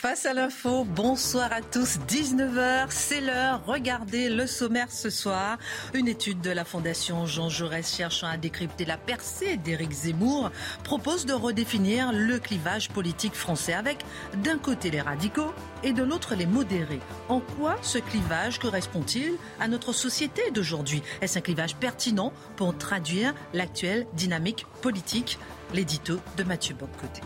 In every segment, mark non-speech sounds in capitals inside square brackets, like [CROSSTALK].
Face à l'info, bonsoir à tous, 19h, c'est l'heure, regardez le sommaire ce soir. Une étude de la Fondation Jean Jaurès cherchant à décrypter la percée d'Éric Zemmour propose de redéfinir le clivage politique français avec d'un côté les radicaux et de l'autre les modérés. En quoi ce clivage correspond-il à notre société d'aujourd'hui? Est-ce un clivage pertinent pour traduire l'actuelle dynamique politique? L'édito de Mathieu Boccoté.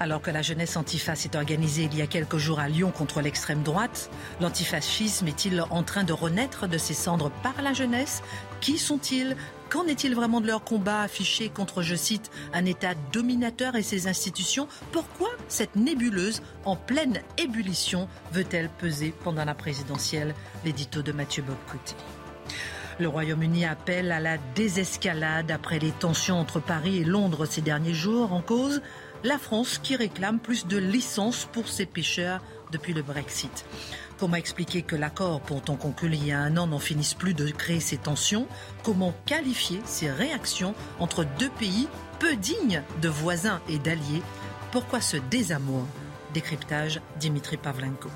Alors que la jeunesse antifa s'est organisée il y a quelques jours à Lyon contre l'extrême droite, l'antifascisme est-il en train de renaître de ses cendres par la jeunesse? Qui sont-ils? Qu'en est-il vraiment de leur combat affiché contre, je cite, un État dominateur et ses institutions? Pourquoi cette nébuleuse en pleine ébullition veut-elle peser pendant la présidentielle? L'édito de Mathieu Bobcoté. Le Royaume-Uni appelle à la désescalade après les tensions entre Paris et Londres ces derniers jours en cause la France qui réclame plus de licences pour ses pêcheurs depuis le Brexit. Comment expliquer que l'accord pourtant conclu il y a un an n'en finisse plus de créer ces tensions? Comment qualifier ces réactions entre deux pays peu dignes de voisins et d'alliés? Pourquoi ce désamour? Décryptage Dimitri Pavlenko.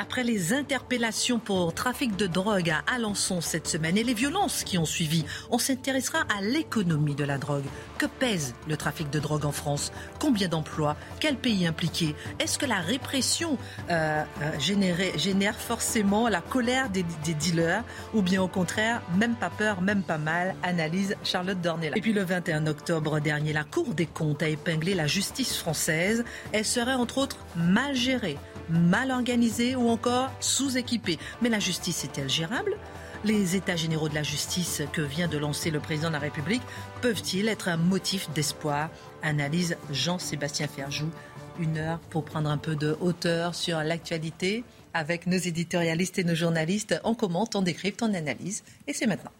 Après les interpellations pour trafic de drogue à Alençon cette semaine et les violences qui ont suivi, on s'intéressera à l'économie de la drogue. Que pèse le trafic de drogue en France? Combien d'emplois? Quel pays impliqué? Est-ce que la répression euh, euh génère forcément la colère des, des, dealers ou bien au contraire, même pas peur, même pas mal? Analyse Charlotte Dornella. Et puis le 21 octobre dernier, la Cour des comptes a épinglé la justice française. Elle serait entre autres mal gérée mal organisée ou encore sous-équipée. Mais la justice est-elle gérable? Les États généraux de la justice que vient de lancer le président de la République peuvent-ils être un motif d'espoir? Analyse Jean-Sébastien Ferjou. Une heure pour prendre un peu de hauteur sur l'actualité avec nos éditorialistes et nos journalistes. On commente, on décrypte, on analyse. Et c'est maintenant.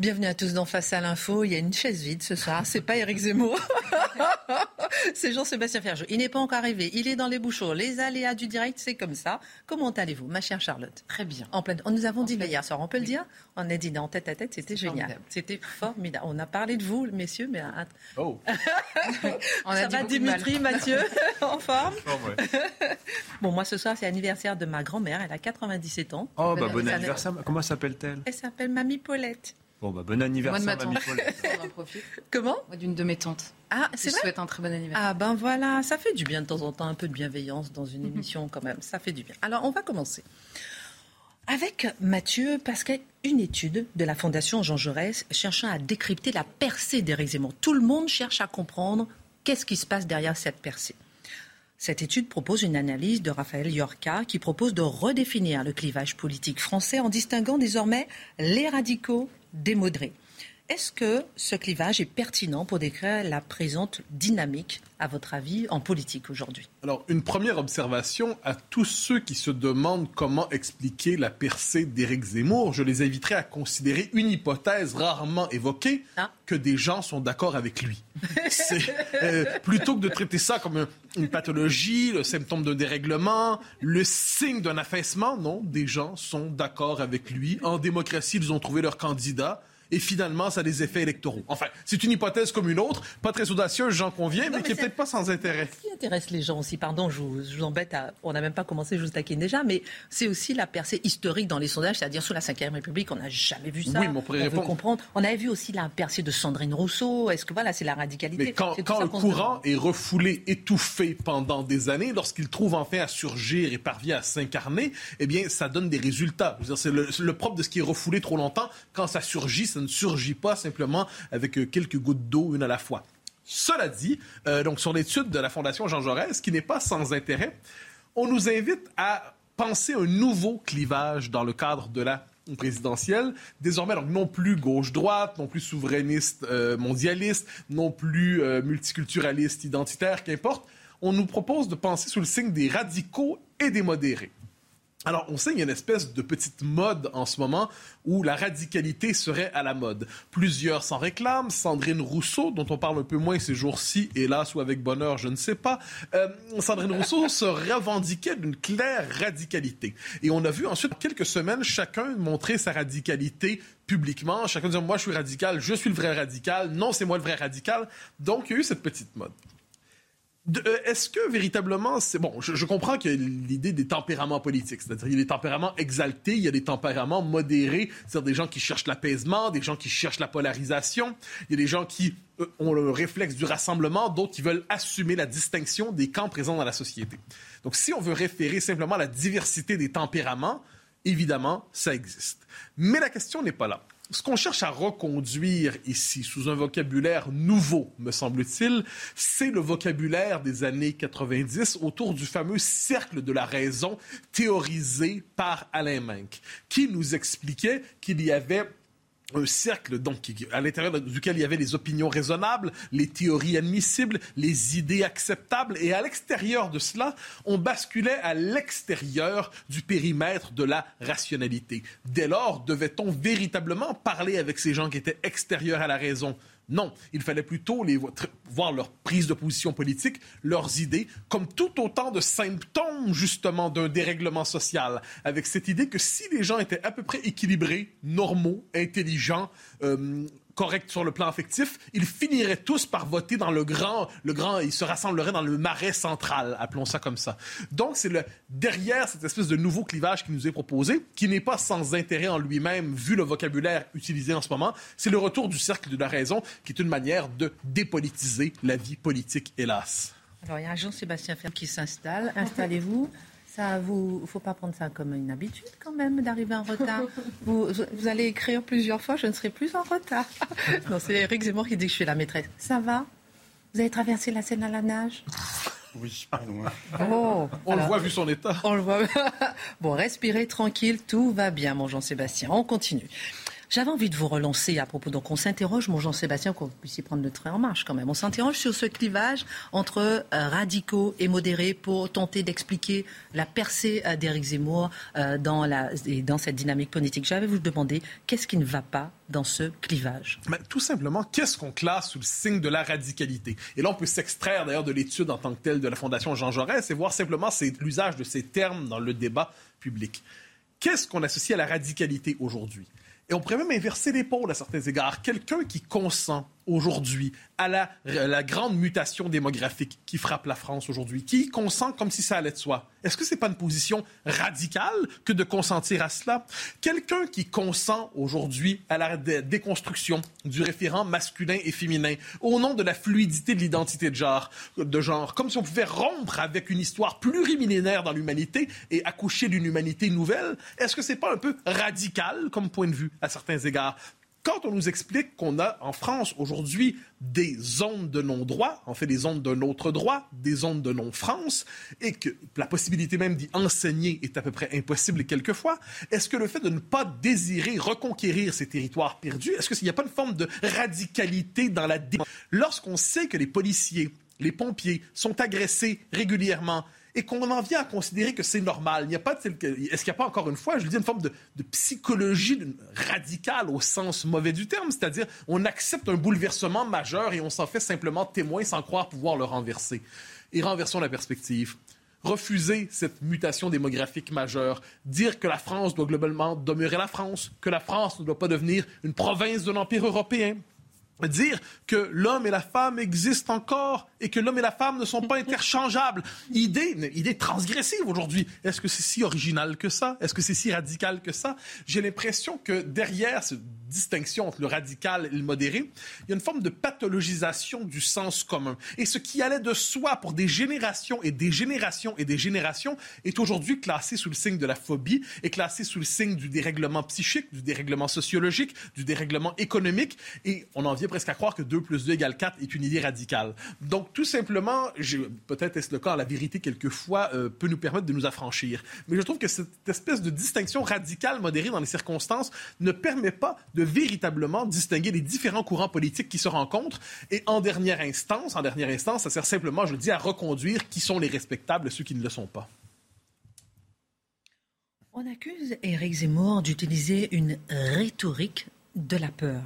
Bienvenue à tous dans Face à l'info. Il y a une chaise vide ce soir. C'est pas Éric Zemmour. [LAUGHS] c'est Jean-Sébastien Ferjou. Il n'est pas encore arrivé. Il est dans les bouchons. Les aléas du direct, c'est comme ça. Comment allez-vous, ma chère Charlotte? Très bien. En pleine... Nous avons dit hier soir, on peut le dire On a dîné en tête à tête, c'était génial. C'était formidable. On a parlé de vous, messieurs, mais. Oh [LAUGHS] on Ça va, Dimitri, Mathieu [LAUGHS] En forme? Bon, moi, ce soir, c'est l'anniversaire de ma grand-mère. Elle a 97 ans. Oh, bah, bon anniversaire. Comment s'appelle-t-elle? Elle s'appelle Mamie Paulette. Bon, bah, bon anniversaire, Moi de ma. [LAUGHS] Comment? Moi d'une de mes tantes. Ah, c'est Je souhaite un très bon anniversaire. Ah, ben voilà, ça fait du bien de temps en temps, un peu de bienveillance dans une émission quand même. Ça fait du bien. Alors, on va commencer. Avec Mathieu, parce qu'une étude de la Fondation Jean Jaurès cherchant à décrypter la percée d'Éric Zemmour. Tout le monde cherche à comprendre qu'est-ce qui se passe derrière cette percée. Cette étude propose une analyse de Raphaël Yorka qui propose de redéfinir le clivage politique français en distinguant désormais les radicaux démodérés. Est-ce que ce clivage est pertinent pour décrire la présente dynamique, à votre avis, en politique aujourd'hui? Alors, une première observation à tous ceux qui se demandent comment expliquer la percée d'Éric Zemmour, je les inviterai à considérer une hypothèse rarement évoquée, ah. que des gens sont d'accord avec lui. [LAUGHS] euh, plutôt que de traiter ça comme une pathologie, le symptôme d'un dérèglement, le signe d'un affaissement, non, des gens sont d'accord avec lui. En démocratie, ils ont trouvé leur candidat et finalement, ça a des effets électoraux. Enfin, c'est une hypothèse comme une autre, pas très audacieuse, j'en conviens, mais, qui n'est peut-être pas sans intérêt. Ce qui intéresse les gens aussi, pardon, je vous, embête, on n'a même pas commencé, je vous taquine déjà, mais c'est aussi la percée historique dans les sondages, c'est-à-dire sous la Ve République, on n'a jamais vu ça. Oui, mais on pourrait répondre. comprendre. On avait vu aussi la percée de Sandrine Rousseau. Est-ce que voilà, c'est la radicalité Mais quand, quand le courant est refoulé, étouffé pendant des années, lorsqu'il trouve enfin à surgir et parvient à s'incarner, eh bien, ça donne des résultats. C'est le, le propre de ce qui est refoulé trop longtemps. Quand ça surgit, ça ne surgit pas simplement avec euh, quelques gouttes d'eau, une à la fois. Cela dit, euh, donc sur l'étude de la Fondation Jean Jaurès, qui n'est pas sans intérêt, on nous invite à penser un nouveau clivage dans le cadre de la présidentielle. Désormais, donc, non plus gauche-droite, non plus souverainiste euh, mondialiste, non plus euh, multiculturaliste identitaire, qu'importe. On nous propose de penser sous le signe des radicaux et des modérés. Alors, on sait qu'il y a une espèce de petite mode en ce moment où la radicalité serait à la mode. Plusieurs s'en réclament. Sandrine Rousseau, dont on parle un peu moins ces jours-ci, hélas ou avec bonheur, je ne sais pas. Euh, Sandrine Rousseau se revendiquait d'une claire radicalité. Et on a vu ensuite, quelques semaines, chacun montrer sa radicalité publiquement. Chacun disant, moi je suis radical, je suis le vrai radical. Non, c'est moi le vrai radical. Donc, il y a eu cette petite mode. Euh, est-ce que véritablement, c'est bon, je, comprends qu'il y a l'idée des tempéraments politiques, c'est-à-dire il y a des tempéraments exaltés, il y a des tempéraments modérés, c'est-à-dire des gens qui cherchent l'apaisement, des gens qui cherchent la polarisation, il y a des gens qui euh, ont le réflexe du rassemblement, d'autres qui veulent assumer la distinction des camps présents dans la société. Donc si on veut référer simplement à la diversité des tempéraments, évidemment, ça existe. Mais la question n'est pas là ce qu'on cherche à reconduire ici, sous un vocabulaire nouveau, me semble-t-il, c'est le vocabulaire des années 90 autour du fameux cercle de la raison théorisé par Alain Menck, qui nous expliquait qu'il y avait un cercle donc à l'intérieur duquel il y avait les opinions raisonnables, les théories admissibles, les idées acceptables et à l'extérieur de cela, on basculait à l'extérieur du périmètre de la rationalité. Dès lors, devait-on véritablement parler avec ces gens qui étaient extérieurs à la raison? Non, il fallait plutôt les voir leur prise de position politique, leurs idées, comme tout autant de symptômes justement d'un dérèglement social, avec cette idée que si les gens étaient à peu près équilibrés, normaux, intelligents, euh, correct sur le plan affectif, ils finiraient tous par voter dans le grand, le grand, ils se rassembleraient dans le marais central, appelons ça comme ça. Donc c'est le derrière cette espèce de nouveau clivage qui nous est proposé, qui n'est pas sans intérêt en lui-même vu le vocabulaire utilisé en ce moment, c'est le retour du cercle de la raison, qui est une manière de dépolitiser la vie politique, hélas. Alors il y a Jean-Sébastien Ferme qui s'installe. Installez-vous. Ça, vous, faut pas prendre ça comme une habitude quand même d'arriver en retard. [LAUGHS] vous, vous, allez écrire plusieurs fois, je ne serai plus en retard. [LAUGHS] non, c'est Eric Zemmour qui dit que je suis la maîtresse. Ça va? Vous avez traversé la Seine à la nage? Oui, pardon. Oh, on le voit vu son état. On le voit. [LAUGHS] bon, respirez tranquille, tout va bien, mon Jean-Sébastien. On continue. J'avais envie de vous relancer à propos. Donc, on s'interroge, mon Jean-Sébastien, qu'on puisse y prendre le train en marche quand même. On s'interroge sur ce clivage entre euh, radicaux et modérés pour tenter d'expliquer la percée euh, d'Éric Zemmour euh, dans, cette dynamique politique. J'avais vous demander qu'est-ce qui ne va pas dans ce clivage? Tout simplement, qu'est-ce qu'on classe sous le signe de la radicalité? Et là, on peut s'extraire d'ailleurs de l'étude en tant que telle de la Fondation Jean Jaurès et voir simplement l'usage de ces termes dans le débat public. Qu'est-ce qu'on associe à la radicalité aujourd'hui? Et on pourrait même inverser l'épaule à certains égards. Quelqu'un qui consent aujourd'hui à la, grande mutation démographique qui frappe la France aujourd'hui, qui consent comme si ça allait de soi. Est-ce que ce n'est pas une position radicale que de consentir à cela? Quelqu'un qui consent aujourd'hui à la déconstruction du référent masculin et féminin au nom de la fluidité de l'identité de genre, de genre, comme si on pouvait rompre avec une histoire plurimillénaire dans l'humanité et accoucher d'une humanité nouvelle, est-ce que ce n'est pas un peu radical comme point de vue à certains égards? Quand on nous explique qu'on a en France aujourd'hui des zones de non-droit, en fait des zones d'un autre droit, des zones de non-France, et que la possibilité même d'y enseigner est à peu près impossible quelquefois, est-ce que le fait de ne pas désirer reconquérir ces territoires perdus, est-ce qu'il n'y a pas une forme de radicalité dans la... Lorsqu'on sait que les policiers, les pompiers sont agressés régulièrement, et qu'on en vient à considérer que c'est normal. Il n'y a pas est-ce qu'il n'y a pas encore une fois, je le dis, une forme de, psychologie radicale au sens mauvais du terme, c'est-à-dire on accepte un bouleversement majeur et on s'en fait simplement témoin sans croire pouvoir le renverser. Et renversons la perspective. Refuser cette mutation démographique majeure, dire que la France doit globalement demeurer la France, que la France ne doit pas devenir une province de l'Empire européen, dire que l'homme et la femme existent encore et que l'homme et la femme ne sont pas interchangeables. Idée, idée transgressive aujourd'hui. Est-ce que c'est si original que ça? Est-ce que c'est si radical que ça? J'ai l'impression que derrière cette distinction entre le radical et le modéré, il y a une forme de pathologisation du sens commun. Et ce qui allait de soi pour des générations et des générations et des générations est aujourd'hui classé sous le signe de la phobie, est classé sous le signe du dérèglement psychique, du dérèglement sociologique, du dérèglement économique. Et on en vient presque à croire que 2 plus 2 égale 4 est une idée radicale. Donc, tout simplement, peut-être est-ce le cas, la vérité, quelquefois, euh, peut nous permettre de nous affranchir. Mais je trouve que cette espèce de distinction radicale, modérée dans les circonstances, ne permet pas de véritablement distinguer les différents courants politiques qui se rencontrent. Et en dernière instance, en dernière instance, ça sert simplement, je le dis, à reconduire qui sont les respectables ceux qui ne le sont pas. On accuse Éric Zemmour d'utiliser une rhétorique de la peur.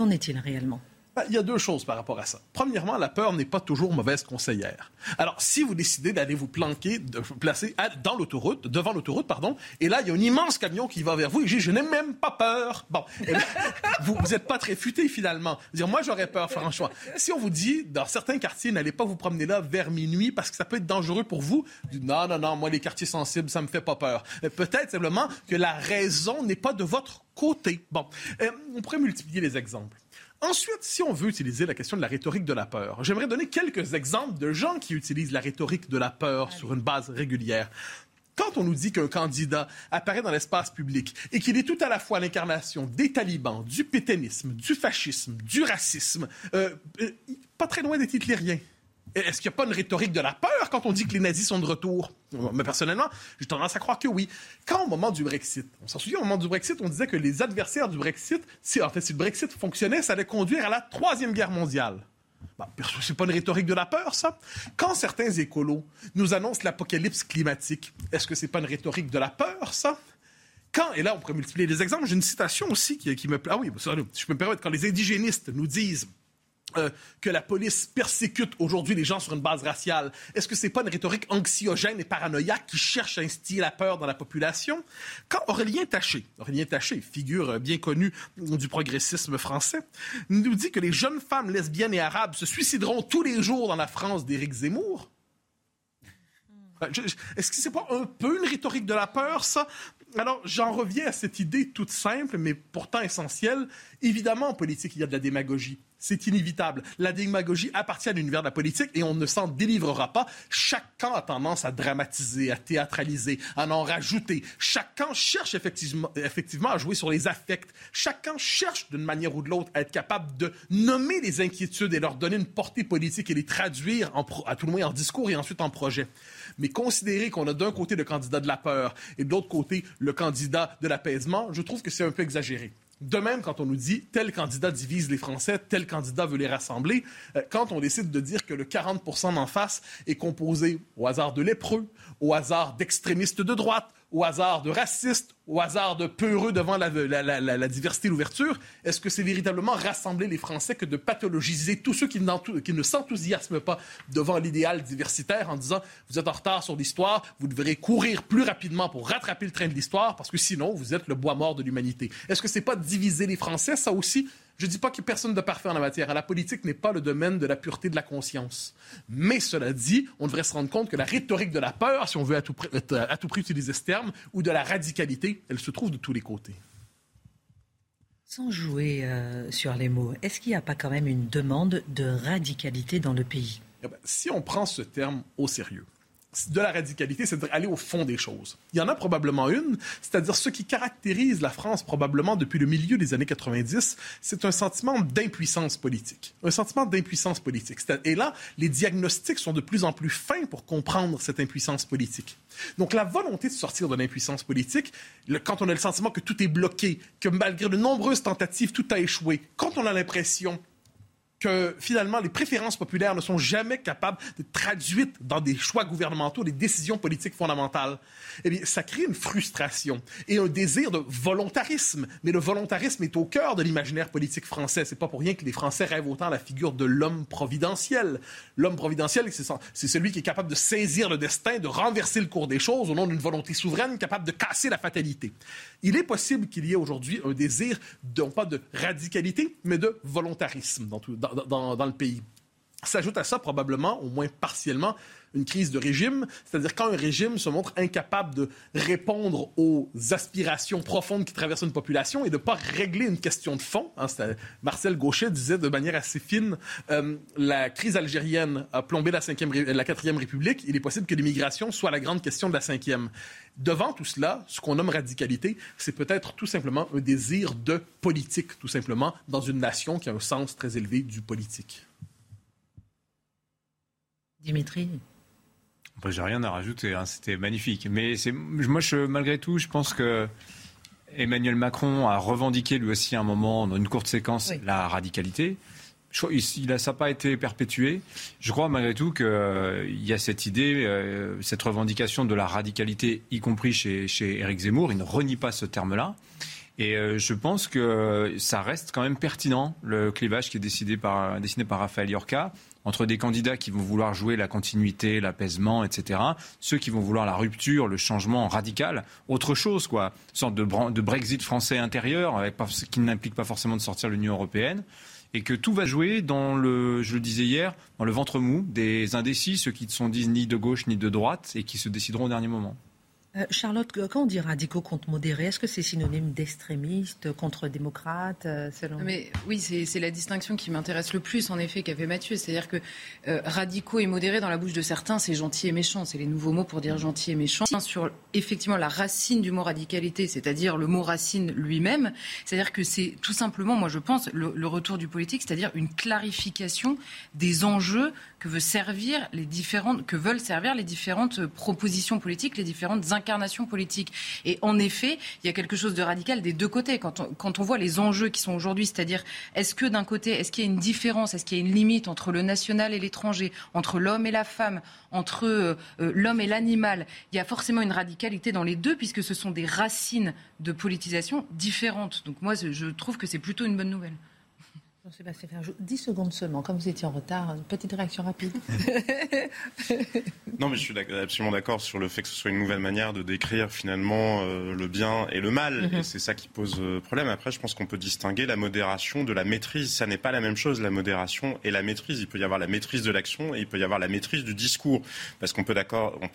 Qu'en est-il réellement? Ben, il y a deux choses par rapport à ça. Premièrement, la peur n'est pas toujours mauvaise conseillère. Alors, si vous décidez d'aller vous planquer, de vous placer dans l'autoroute, devant l'autoroute, pardon, et là, il y a un immense camion qui va vers vous et dit, je n'ai même pas peur. Bon, eh [LAUGHS] vous n'êtes pas très futé finalement. Dire, moi, j'aurais peur, franchement. Si on vous dit, dans certains quartiers, n'allez pas vous promener là vers minuit parce que ça peut être dangereux pour vous, non, non, non, moi, les quartiers sensibles, ça me fait pas peur. Peut-être simplement que la raison n'est pas de votre côté. Bon, euh, on pourrait multiplier les exemples. Ensuite, si on veut utiliser la question de la rhétorique de la peur, j'aimerais donner quelques exemples de gens qui utilisent la rhétorique de la peur sur une base régulière. Quand on nous dit qu'un candidat apparaît dans l'espace public et qu'il est tout à la fois l'incarnation des talibans, du pétainisme, du fascisme, du racisme, euh, euh, pas très loin des hitlériens, est-ce qu'il n'y a pas une rhétorique de la peur quand on dit que les nazis sont de retour? Mais personnellement, j'ai tendance à croire que oui. Quand au moment du Brexit, on s'en souvient, au moment du Brexit, on disait que les adversaires du Brexit, si, en fait, le Brexit fonctionnait, ça allait conduire à la Troisième Guerre mondiale. Ce c'est pas une rhétorique de la peur, ça. Quand certains écolos nous annoncent l'apocalypse climatique, est-ce que c'est pas une rhétorique de la peur, ça? Quand, et là, on pourrait multiplier les exemples, j'ai une citation aussi qui, me... Ah oui, je peux me permettre, quand les indigénistes nous disent euh, que la police persécute aujourd'hui les gens sur une base raciale, est-ce que c'est pas une rhétorique anxiogène et paranoïaque qui cherche à instiller la peur dans la population? Quand Aurélien Taché, Aurélien Taché, figure bien connue du progressisme français, nous dit que les jeunes femmes lesbiennes et arabes se suicideront tous les jours dans la France d'Éric Zemmour, est-ce que c'est pas un peu une rhétorique de la peur, ça? Alors, j'en reviens à cette idée toute simple, mais pourtant essentielle. Évidemment, en politique, il y a de la démagogie. C'est inévitable. La démagogie appartient à l'univers de la politique et on ne s'en délivrera pas. Chaque camp a tendance à dramatiser, à théâtraliser, à en rajouter. Chaque camp cherche effectivement, à jouer sur les affects. Chaque camp cherche d'une manière ou de l'autre à être capable de nommer les inquiétudes et leur donner une portée politique et les traduire à tout le moins en discours et ensuite en projet. Mais considérer qu'on a d'un côté le candidat de la peur et de l'autre côté le candidat de l'apaisement, je trouve que c'est un peu exagéré. De même, quand on nous dit tel candidat divise les Français, tel candidat veut les rassembler, euh, quand on décide de dire que le 40 d'en face est composé au hasard de lépreux, au hasard d'extrémistes de droite, au hasard de racistes, au hasard de peureux devant la, diversité et l'ouverture? Est-ce que c'est véritablement rassembler les Français que de pathologiser tous ceux qui, qui ne s'enthousiasment pas devant l'idéal diversitaire en disant vous êtes en retard sur l'histoire, vous devrez courir plus rapidement pour rattraper le train de l'histoire parce que sinon vous êtes le bois mort de l'humanité? Est-ce que c'est pas diviser les Français? Ça aussi, je ne dis pas qu'il personne de parfait en la matière. La politique n'est pas le domaine de la pureté de la conscience. Mais cela dit, on devrait se rendre compte que la rhétorique de la peur, si on veut à tout, à tout prix utiliser ce terme, ou de la radicalité, elle se trouve de tous les côtés. Sans jouer euh, sur les mots, est-ce qu'il n'y a pas quand même une demande de radicalité dans le pays? Eh ben, Si on prend ce terme au sérieux, de la radicalité, c'est-à-dire aller au fond des choses. Il y en a probablement une, c'est-à-dire ce qui caractérise la France probablement depuis le milieu des années 90, c'est un sentiment d'impuissance politique. Un sentiment d'impuissance politique. Et là, les diagnostics sont de plus en plus fins pour comprendre cette impuissance politique. Donc la volonté de sortir de l'impuissance politique, quand on a le sentiment que tout est bloqué, que malgré de nombreuses tentatives, tout a échoué, quand on a l'impression que finalement les préférences populaires ne sont jamais capables de traduire dans des choix gouvernementaux, des décisions politiques fondamentales, eh bien, ça crée une frustration et un désir de volontarisme. Mais le volontarisme est au cœur de l'imaginaire politique français. C'est pas pour rien que les Français rêvent autant la figure de l'homme providentiel. L'homme providentiel, c'est celui qui est capable de saisir le destin, de renverser le cours des choses au nom d'une volonté souveraine, capable de casser la fatalité. Il est possible qu'il y ait aujourd'hui un désir, non pas de radicalité, mais de volontarisme dans, dans, le pays. S'ajoute à ça probablement, au moins partiellement, une crise de régime, c'est-à-dire quand un régime se montre incapable de répondre aux aspirations profondes qui traversent une population et de ne pas régler une question de fond. Hein, Marcel Gauchet disait de manière assez fine, euh, la crise algérienne a plombé la, cinquième, la quatrième République, il est possible que l'immigration soit la grande question de la cinquième. Devant tout cela, ce qu'on nomme radicalité, c'est peut-être tout simplement un désir de politique, tout simplement, dans une nation qui a un sens très élevé du politique. Dimitri j'ai rien à rajouter, hein. c'était magnifique. Mais moi, je, malgré tout, je pense que Emmanuel Macron a revendiqué lui aussi à un moment, dans une courte séquence, la radicalité. Il, ça n'a pas été perpétué. Je crois malgré tout qu'il euh, y a cette idée, euh, cette revendication de la radicalité, y compris chez, chez Éric Zemmour. Il ne renie pas ce terme-là. Et euh, je pense que ça reste quand même pertinent, le clivage qui est décidé par, dessiné par Raphaël Yorka entre des candidats qui vont vouloir jouer la continuité, l'apaisement, etc., ceux qui vont vouloir la rupture, le changement radical, autre chose, quoi, une sorte de, Brexit français intérieur, avec, qui n'implique pas forcément de sortir de l'Union européenne et que tout va jouer dans le, je le disais hier, dans le ventre mou des indécis, ceux qui ne sont ni de gauche ni de droite et qui se décideront au dernier moment. Euh, Charlotte, quand on dit radicaux contre modérés, est-ce que c'est synonyme d'extrémistes contre démocrates euh, selon... Mais oui, c'est la distinction qui m'intéresse le plus, en effet, qu'avait Mathieu. C'est-à-dire que euh, radicaux et modérés, dans la bouche de certains, c'est gentil et méchant. C'est les nouveaux mots pour dire gentil et méchant. Sur effectivement la racine du mot radicalité, c'est-à-dire le mot racine lui-même, c'est-à-dire que c'est tout simplement, moi je pense, le, le retour du politique, c'est-à-dire une clarification des enjeux que veut servir les différentes, que veulent servir les différentes propositions politiques, les différentes incarnations politiques. Et en effet, il y a quelque chose de radical des deux côtés. Quand on, quand on voit les enjeux qui sont aujourd'hui, c'est-à-dire est-ce que d'un côté, est-ce qu'il y a une différence, est-ce qu'il y a une limite entre le national et l'étranger, entre l'homme et la femme, entre euh, euh, l'homme et l'animal, il y a forcément une radicalité dans les deux puisque ce sont des racines de politisation différentes. Donc moi, je trouve que c'est plutôt une bonne nouvelle. Jean-Sébastien 10 secondes seulement. Comme vous étiez en retard, une petite réaction rapide. non, mais je suis absolument d'accord sur le fait que ce soit une nouvelle manière de décrire finalement euh, le bien et le mal. Mhm. Et c'est ça qui pose euh, problème. Après, je pense qu'on peut distinguer la modération de la maîtrise. Ça n'est pas la même chose, la modération et la maîtrise. Il peut y avoir la maîtrise de l'action et il peut y avoir la maîtrise du discours. Parce qu'on peut,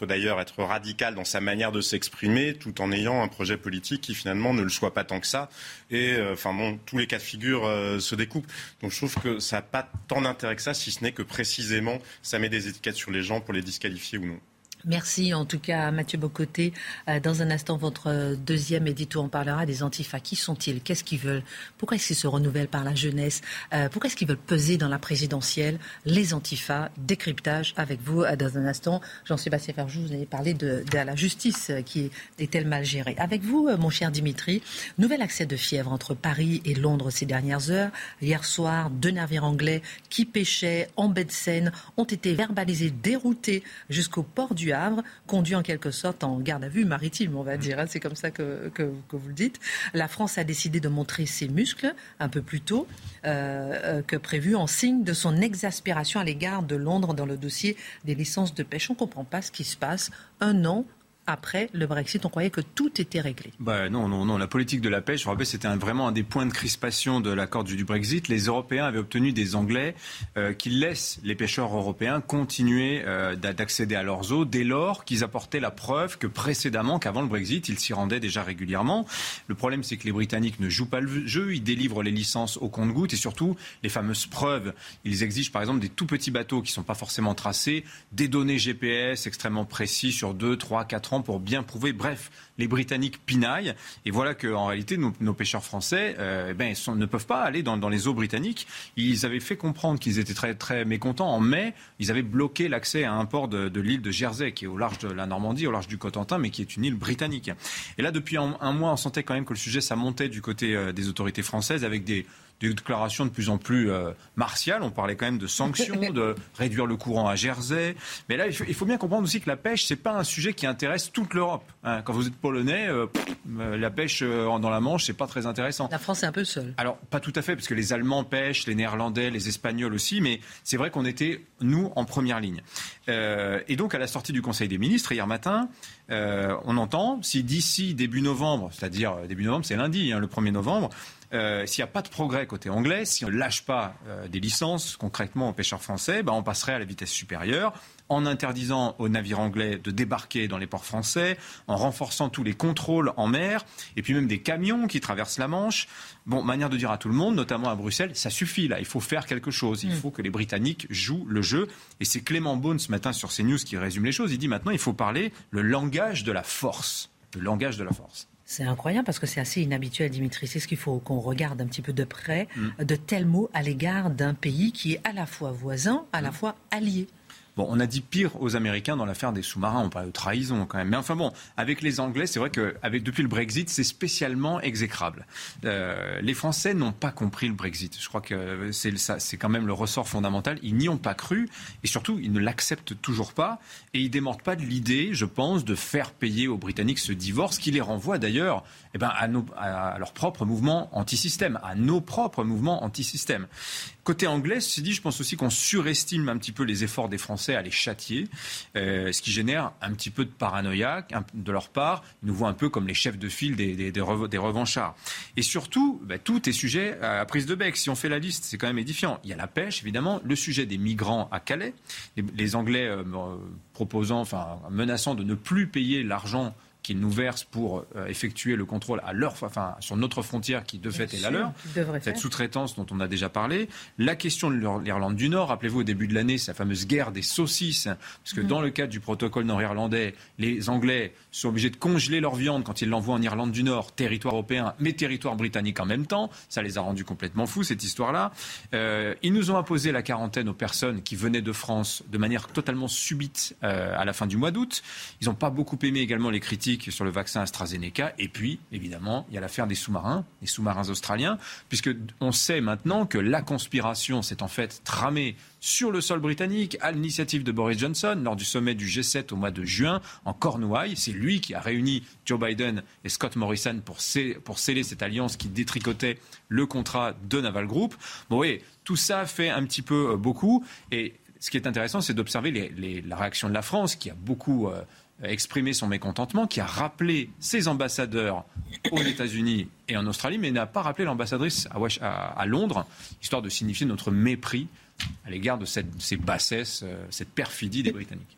d'ailleurs être radical dans sa manière de s'exprimer tout en ayant un projet politique qui finalement ne le soit pas tant que ça. Et euh, enfin bon, tous les cas de figure se découpent. Donc je trouve que ça n'a pas tant d'intérêt que ça, si ce n'est que précisément, ça met des étiquettes sur les gens pour les disqualifier ou non. Merci en tout cas Mathieu Bocoté. Euh, dans un instant, votre deuxième édito, on parlera des antifas. Qui sont-ils? Qu'est-ce qu'ils veulent? Pourquoi est-ce qu'ils se renouvellent par la jeunesse? Euh, Pourquoi est-ce qu'ils veulent peser dans la présidentielle? Les antifas, décryptage avec vous euh, dans un instant. Jean-Sébastien Ferjou, vous avez parlé de, la justice qui est-elle mal gérée? Avec vous, mon cher Dimitri, nouvel accès de fièvre entre Paris et Londres ces dernières heures. Hier soir, deux navires anglais qui pêchaient en baie de Seine ont été verbalisés, déroutés jusqu'au port du Havre, conduit en quelque sorte en garde à vue maritime, on va dire. Hein, c'est comme ça que, vous le dites. La France a décidé de montrer ses muscles un peu plus tôt euh, euh, que prévu en signe de son exaspération à l'égard de Londres dans le dossier des licences de pêche. On ne comprend pas ce qui se passe un an après le Brexit, on croyait que tout était réglé. Bah non, non, non. La politique de la pêche, je rappelle, c'était vraiment un des points de crispation de l'accord du, Brexit. Les Européens avaient obtenu des Anglais euh, qui laissent les pêcheurs européens continuer euh, d'accéder à leurs eaux dès lors qu'ils apportaient la preuve que précédemment, qu'avant le Brexit, ils s'y rendaient déjà régulièrement. Le problème, c'est que les Britanniques ne jouent pas le jeu, ils délivrent les licences au compte-gouttes et surtout les fameuses preuves. Ils exigent par exemple des tout petits bateaux qui ne sont pas forcément tracés, des données GPS extrêmement précis sur 2, 3, 4 ans pour bien prouver. Bref, les Britanniques pinaillent. Et voilà qu'en réalité, nos, pêcheurs français euh, eh ben, ne peuvent pas aller dans, les eaux britanniques. Ils avaient fait comprendre qu'ils étaient très, très mécontents. En mai, ils avaient bloqué l'accès à un port de, l'île de Jersey, qui est au large de la Normandie, au large du Cotentin, mais qui est une île britannique. Et là, depuis un, mois, on sentait quand même que le sujet, ça montait du côté euh, des autorités françaises avec des des déclarations de plus en plus euh, martiales. On parlait quand même de sanctions, [LAUGHS] de réduire le courant à Jersey. Mais là, il faut, bien comprendre aussi que la pêche, c'est pas un sujet qui intéresse toute l'Europe. Hein. Quand vous êtes polonais, euh, euh, la pêche dans la Manche, c'est pas très intéressant. La France est un peu seule. Alors, pas tout à fait, parce que les Allemands pêchent, les Néerlandais, les Espagnols aussi, mais c'est vrai qu'on était, nous, en première ligne. et donc, à la sortie du Conseil des ministres, hier matin, on entend, si d'ici début novembre, c'est-à-dire début novembre, c'est lundi, hein, le 1er novembre, euh, s'il n'y a pas de progrès côté anglais, si on ne lâche pas euh, des licences concrètement aux pêcheurs français, ben, on passerait à la vitesse supérieure en interdisant aux navires anglais de débarquer dans les ports français, en renforçant tous les contrôles en mer, et puis même des camions qui traversent la Manche. Bon, manière de dire à tout le monde, notamment à Bruxelles, ça suffit là, il faut faire quelque chose, il mm. faut que les Britanniques jouent le jeu. Et c'est Clément Beaune ce matin sur CNews qui résume les choses, il dit maintenant il faut parler le langage de la force. Le langage de la force. C'est incroyable parce que c'est assez inhabituel, Dimitri. C'est ce qu'il faut qu'on regarde un petit peu de près, mm. de tels mots à l'égard d'un pays qui est à la fois voisin, à la mm. fois allié. Bon, on a dit pire aux Américains dans l'affaire des sous-marins, on parle de trahison quand même. Mais enfin bon, avec les Anglais, c'est vrai que avec, depuis le Brexit, c'est spécialement exécrable. Euh, les Français n'ont pas compris le Brexit. Je crois que c'est, c'est quand même le ressort fondamental. Ils n'y ont pas cru et surtout, ils ne l'acceptent toujours pas. Et ils ne démordent pas de l'idée, je pense, de faire payer aux Britanniques ce divorce qui les renvoie d'ailleurs eh ben, à, à leur propre mouvement anti-système, à nos propres mouvements anti-système. Côté anglais, ceci dit, je pense aussi qu'on surestime un petit peu les efforts des Français à les châtier, euh, ce qui génère un petit peu de paranoïa de leur part. Ils nous voient un peu comme les chefs de file des, des, des, revanchards. Et surtout, bah, tout est sujet à prise de bec. Si on fait la liste, c'est quand même édifiant. Il y a la pêche, évidemment, le sujet des migrants à Calais, les, Anglais euh, proposant, enfin menaçant de ne plus payer l'argent qu'ils nous versent pour euh, effectuer le contrôle à leur, enfin, sur notre frontière qui de fait est la leur. Cette sous-traitance dont on a déjà parlé. La question de l'Irlande du Nord, rappelez-vous au début de l'année, sa fameuse guerre des saucisses, parce que mhm. dans le cadre du protocole nord-irlandais, les Anglais sont obligés de congeler leur viande quand ils l'envoient en Irlande du Nord, territoire européen, mais territoire britannique en même temps. Ça les a rendus complètement fous, cette histoire-là. Euh, ils nous ont imposé la quarantaine aux personnes qui venaient de France de manière totalement subite euh, à la fin du mois d'août. Ils n'ont pas beaucoup aimé également les critiques sur le vaccin AstraZeneca. Et puis, évidemment, il y a l'affaire des sous-marins, les sous-marins australiens, puisque on sait maintenant que la conspiration s'est en fait tramée sur le sol britannique à l'initiative de Boris Johnson lors du sommet du G7 au mois de juin en Cornouailles. C'est lui qui a réuni Joe Biden et Scott Morrison pour, sceller cette alliance qui détricotait le contrat de Naval Group. Bon, oui, tout ça fait un petit peu euh, beaucoup. Et ce qui est intéressant, c'est d'observer la réaction de la France, qui a beaucoup euh, exprimé son mécontentement, qui a rappelé ses ambassadeurs aux États-Unis et en Australie, mais n'a pas rappelé l'ambassadrice à, Londres, histoire de signifier notre mépris à l'égard de cette, ces bassesses, euh, cette perfidie des Britanniques.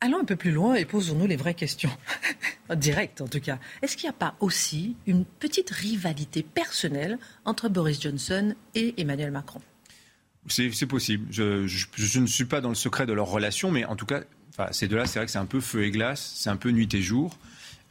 Allons un peu plus loin et posons-nous les vraies questions. [LAUGHS] Directes en tout cas. Est-ce qu'il n'y a pas aussi une petite rivalité personnelle entre Boris Johnson et Emmanuel Macron? C'est possible. Je, je, ne suis pas dans le secret de leur relation, mais en tout cas, ces deux-là, c'est vrai que c'est un peu feu et glace, c'est un peu nuit et jour.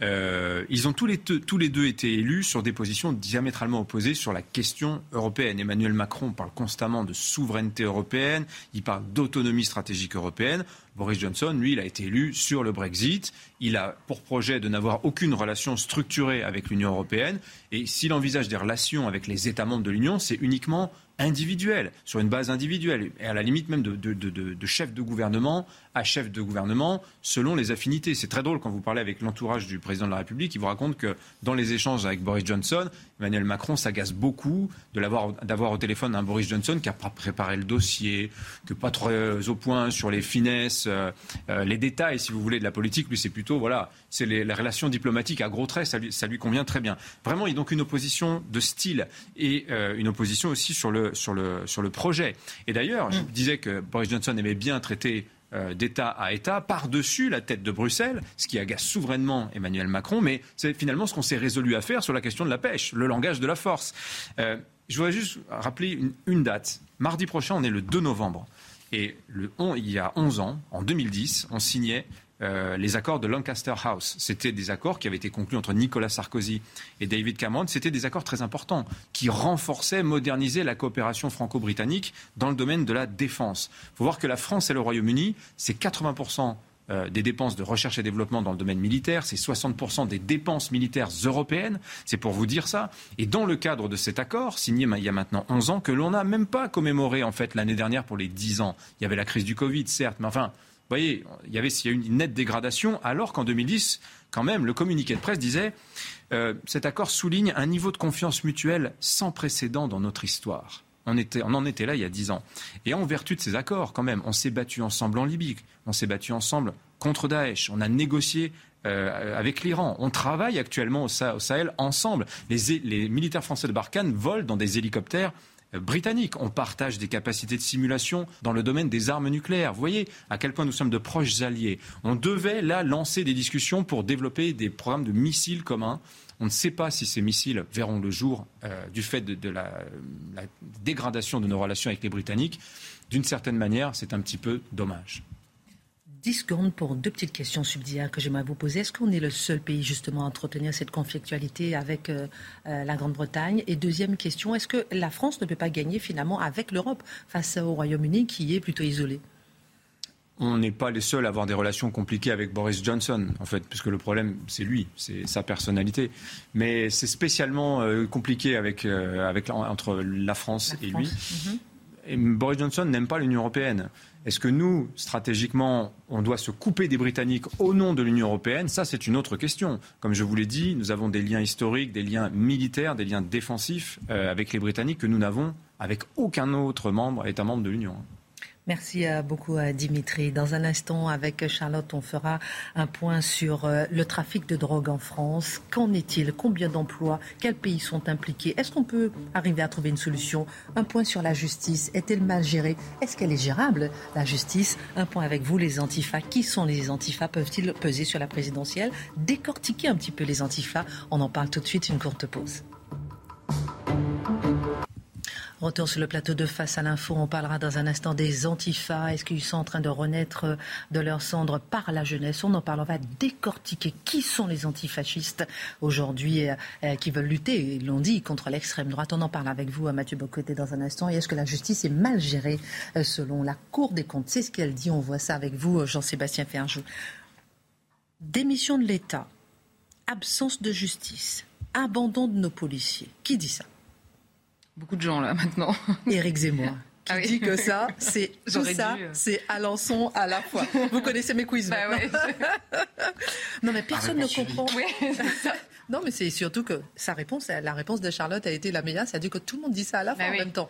Euh, ils ont tous les, tous les deux été élus sur des positions diamétralement opposées sur la question européenne. Emmanuel Macron parle constamment de souveraineté européenne, il parle d'autonomie stratégique européenne. Boris Johnson, lui, il a été élu sur le Brexit. Il a pour projet de n'avoir aucune relation structurée avec l'Union européenne. Et s'il envisage des relations avec les États membres de l'Union, c'est uniquement individuel, sur une base individuelle, et à la limite même de, chef de gouvernement à chef de gouvernement selon les affinités. C'est très drôle quand vous parlez avec l'entourage du président de la République, il vous raconte que dans les échanges avec Boris Johnson, Emmanuel Macron s'agace beaucoup d'avoir au téléphone un Boris Johnson qui a préparé le dossier, que pas trop euh, au point sur les finesses, euh, euh, les détails, si vous voulez, de la politique. Lui, c'est plutôt, voilà, c'est les, relations diplomatiques à gros traits, ça lui, ça lui, convient très bien. Vraiment, il y a donc une opposition de style et une opposition aussi sur le, sur le, sur le projet. Et d'ailleurs, je mm. disais que Boris Johnson aimait bien traiter euh, d'État à État par-dessus la tête de Bruxelles, ce qui agace souverainement Emmanuel Macron, mais c'est finalement ce qu'on s'est résolu à faire sur la question de la pêche, le langage de la force. Euh, je voudrais juste rappeler une, date. Mardi prochain, on est le 2 novembre. Et le, il y a 11 ans, en 2010, on signait euh, les accords de Lancaster House. C'était des accords qui avaient été conclus entre Nicolas Sarkozy et David Cameron. C'était des accords très importants qui renforçaient, modernisaient la coopération franco-britannique dans le domaine de la défense. Il faut voir que la France et le Royaume-Uni, c'est 80% euh, des dépenses de recherche et développement dans le domaine militaire, c'est 60% des dépenses militaires européennes, c'est pour vous dire ça. Et dans le cadre de cet accord, signé il y a maintenant 11 ans, que l'on n'a même pas commémoré en fait l'année dernière pour les 10 ans. Il y avait la crise du Covid, certes, mais enfin, voyez, il y avait y a une nette dégradation, alors qu'en 2010, quand même, le communiqué de presse disait euh, cet accord souligne un niveau de confiance mutuelle sans précédent dans notre histoire. On en était là il y a dix ans. Et en vertu de ces accords, quand même, on s'est battu ensemble en Libye, on s'est battu ensemble contre Daesh, on a négocié euh, avec l'Iran. On travaille actuellement au, Sahel ensemble. Les, les militaires français de Barkhane volent dans des hélicoptères britanniques. On partage des capacités de simulation dans le domaine des armes nucléaires. Vous voyez à quel point nous sommes de proches alliés. On devait là lancer des discussions pour développer des programmes de missiles communs. On ne sait pas si ces missiles verront le jour euh, du fait de, la dégradation de nos relations avec les Britanniques. D'une certaine manière, c'est un petit peu dommage. 10 secondes pour deux petites questions subsidiaires que j'aimerais vous poser. Est-ce qu'on est le seul pays justement à entretenir cette conflictualité avec euh, euh, la Grande-Bretagne? Et deuxième question, est-ce que la France ne peut pas gagner finalement avec l'Europe face au Royaume-Uni qui est plutôt isolé? On n'est pas les seuls à avoir des relations compliquées avec Boris Johnson, en fait, puisque le problème, c'est lui, c'est sa personnalité. Mais c'est spécialement euh, compliqué avec, avec, entre la France et lui. Mhm. Et Boris Johnson n'aime pas l'Union européenne. Est-ce que nous, stratégiquement, on doit se couper des Britanniques au nom de l'Union européenne? Ça, c'est une autre question. Comme je vous l'ai dit, nous avons des liens historiques, des liens militaires, des liens défensifs euh, avec les Britanniques que nous n'avons avec aucun autre membre, État membre de l'Union. Merci euh, beaucoup à euh, Dimitri. Dans un instant, avec Charlotte, on fera un point sur euh, le trafic de drogue en France. Qu'en est-il? Combien d'emplois? Quels pays sont impliqués? Est-ce qu'on peut arriver à trouver une solution? Un point sur la justice. Est-elle mal gérée? Est-ce qu'elle est gérable, la justice? Un point avec vous, les antifas. Qui sont les antifas Peuvent-ils peser sur la présidentielle? Décortiquer un petit peu les antifas. On en parle tout de suite, une courte pause. Retour sur le plateau de Face à l'info. On parlera dans un instant des antifas. Est-ce qu'ils sont en train de renaître de leurs cendres par la jeunesse? On en parle. On va décortiquer qui sont les antifascistes aujourd'hui euh, euh, qui veulent lutter, ils l'ont dit, contre l'extrême droite. On en parle avec vous, Mathieu Bocoté, dans un instant. Et est-ce que la justice est mal gérée euh, selon la Cour des comptes? C'est ce qu'elle dit. On voit ça avec vous, Jean-Sébastien Ferjou. Démission de l'État, absence de justice, abandon de nos policiers. Qui dit ça? Beaucoup de gens là maintenant. [LAUGHS] Éric Zemmour. Qui ah dit que ça, c'est [LAUGHS] tout ça, euh. c'est Alençon à la fois. [LAUGHS] Vous connaissez mes quiz bah Non mais personne ne comprend. Non, mais c'est surtout que sa réponse, la réponse de Charlotte a été la meilleure. Ça a dit que tout le monde dit ça à la bah fin en même temps.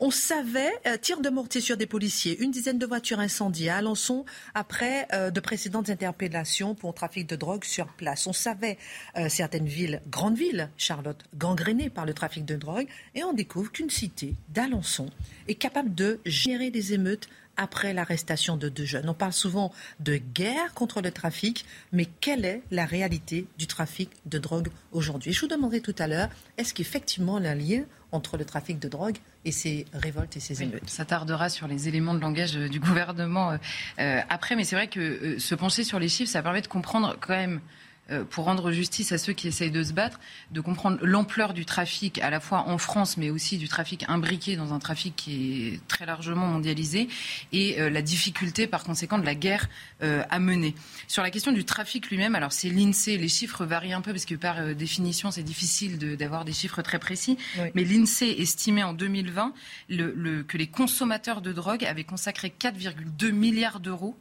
On savait, euh, tir de mortier sur des policiers, une dizaine de voitures incendiées à Alençon après euh, de précédentes interpellations pour trafic de drogue sur place. On savait euh, certaines villes, grandes villes, Charlotte, gangrénées par le trafic de drogue, et on découvre qu'une cité d'Alençon est capable de gérer des émeutes après l'arrestation de deux jeunes. On parle souvent de guerre contre le trafic, mais quelle est la réalité du trafic de drogue aujourd'hui? Je vous demanderai tout à l'heure, est-ce qu'effectivement il y a un lien entre le trafic de drogue et ces révoltes et ces émeutes? ça tardera sur les éléments de langage euh, du gouvernement euh, euh, après, mais c'est vrai que se pencher sur les chiffres, ça permet de comprendre quand même pour rendre justice à ceux qui essayent de se battre, de comprendre l'ampleur du trafic, à la fois en France, mais aussi du trafic imbriqué dans un trafic qui est très largement mondialisé, et euh, la difficulté, par conséquent, de la guerre euh, à mener. Sur la question du trafic lui-même, alors c'est l'INSEE, les chiffres varient un peu, parce que par définition, c'est difficile d'avoir des chiffres très précis, mais l'INSEE estimait en 2020 que les consommateurs de drogue avaient consacré 4,2 milliards d'euros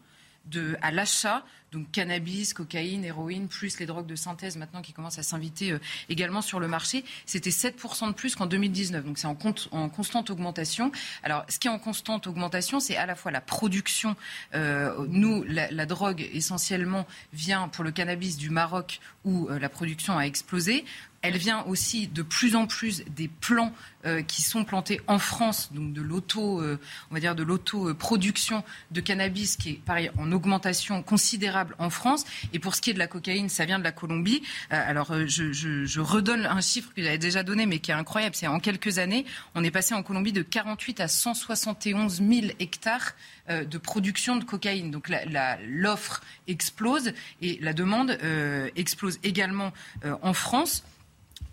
à l'achat donc cannabis, cocaïne, héroïne, plus les drogues de synthèse maintenant qui commencent à s'inviter euh, également sur le marché. C'était 7% de plus qu'en 2019. Donc c'est en, en, constante augmentation. Alors ce qui est en constante augmentation, c'est à la fois la production. Euh, nous, la, drogue essentiellement vient pour le cannabis du Maroc où euh, la production a explosé. Elle vient aussi de plus en plus des plants qui sont plantés en France, donc de l'auto, on va dire de l'auto-production de cannabis qui est pareil en augmentation considérable en France. Et pour ce qui est de la cocaïne, ça vient de la Colombie. Euh, alors, euh, je, redonne un chiffre que j'avais déjà donné, mais qui est incroyable. C'est en quelques années, on est passé en Colombie de 48 à 171 000 hectares euh, de production de cocaïne. Donc l'offre explose et la demande explose également en France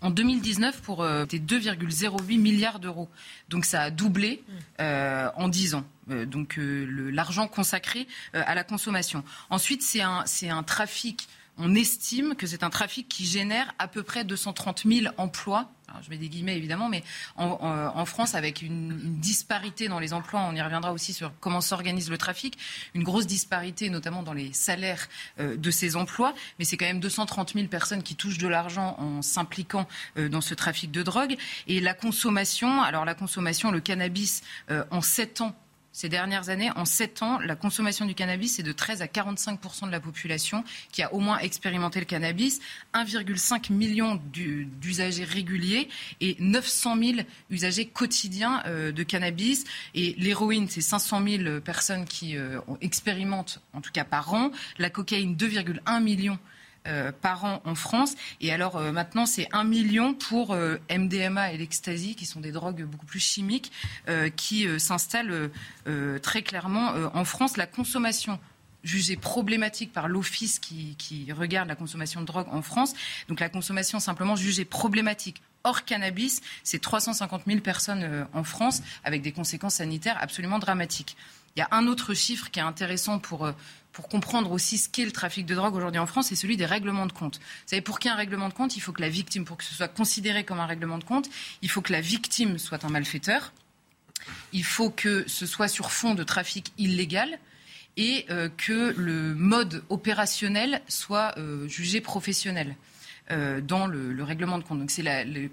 en 2019 pour 2,08 milliards d'euros. Donc ça a doublé en 10 ans. Euh, donc euh, l'argent consacré euh, à la consommation. Ensuite, c'est un trafic on estime que c'est un trafic qui génère à peu près 230 000 emplois. je mets des guillemets évidemment, mais en, France, avec une, disparité dans les emplois, on y reviendra aussi sur comment s'organise le trafic, une grosse disparité notamment dans les salaires de ces emplois, mais c'est quand même 230 000 personnes qui touchent de l'argent en s'impliquant dans ce trafic de drogue. Et la consommation, alors la consommation, le cannabis, en 7 ans, ces dernières années, en 7 ans, la consommation du cannabis est de 13 à 45% de la population qui a au moins expérimenté le cannabis, 1,5 million d'usagers réguliers et 900 000 usagers quotidiens euh, de cannabis. Et l'héroïne, c'est 500 000 personnes qui euh, expérimentent, en tout cas par an. La cocaïne, 2,1 millions euh, par an en France. Et alors euh, maintenant, c'est un million pour euh, MDMA et l'ecstasy, qui sont des drogues beaucoup plus chimiques, qui s'installent très clairement en France. La consommation jugée problématique par l'office qui, qui, regarde la consommation de drogue en France. Donc la consommation simplement jugée problématique hors cannabis, c'est 350 000 personnes en France avec des conséquences sanitaires absolument dramatiques. Il y a un autre chiffre qui est intéressant pour pour comprendre aussi ce qu'est le trafic de drogue aujourd'hui en France, c'est celui des règlements de compte. Vous savez, pour qu'il y ait un règlement de compte, il faut que la victime, pour que ce soit considéré comme un règlement de compte, il faut que la victime soit un malfaiteur, il faut que ce soit sur fond de trafic illégal et euh, que le mode opérationnel soit euh, jugé professionnel. Euh, dans le, règlement de compte. Donc c'est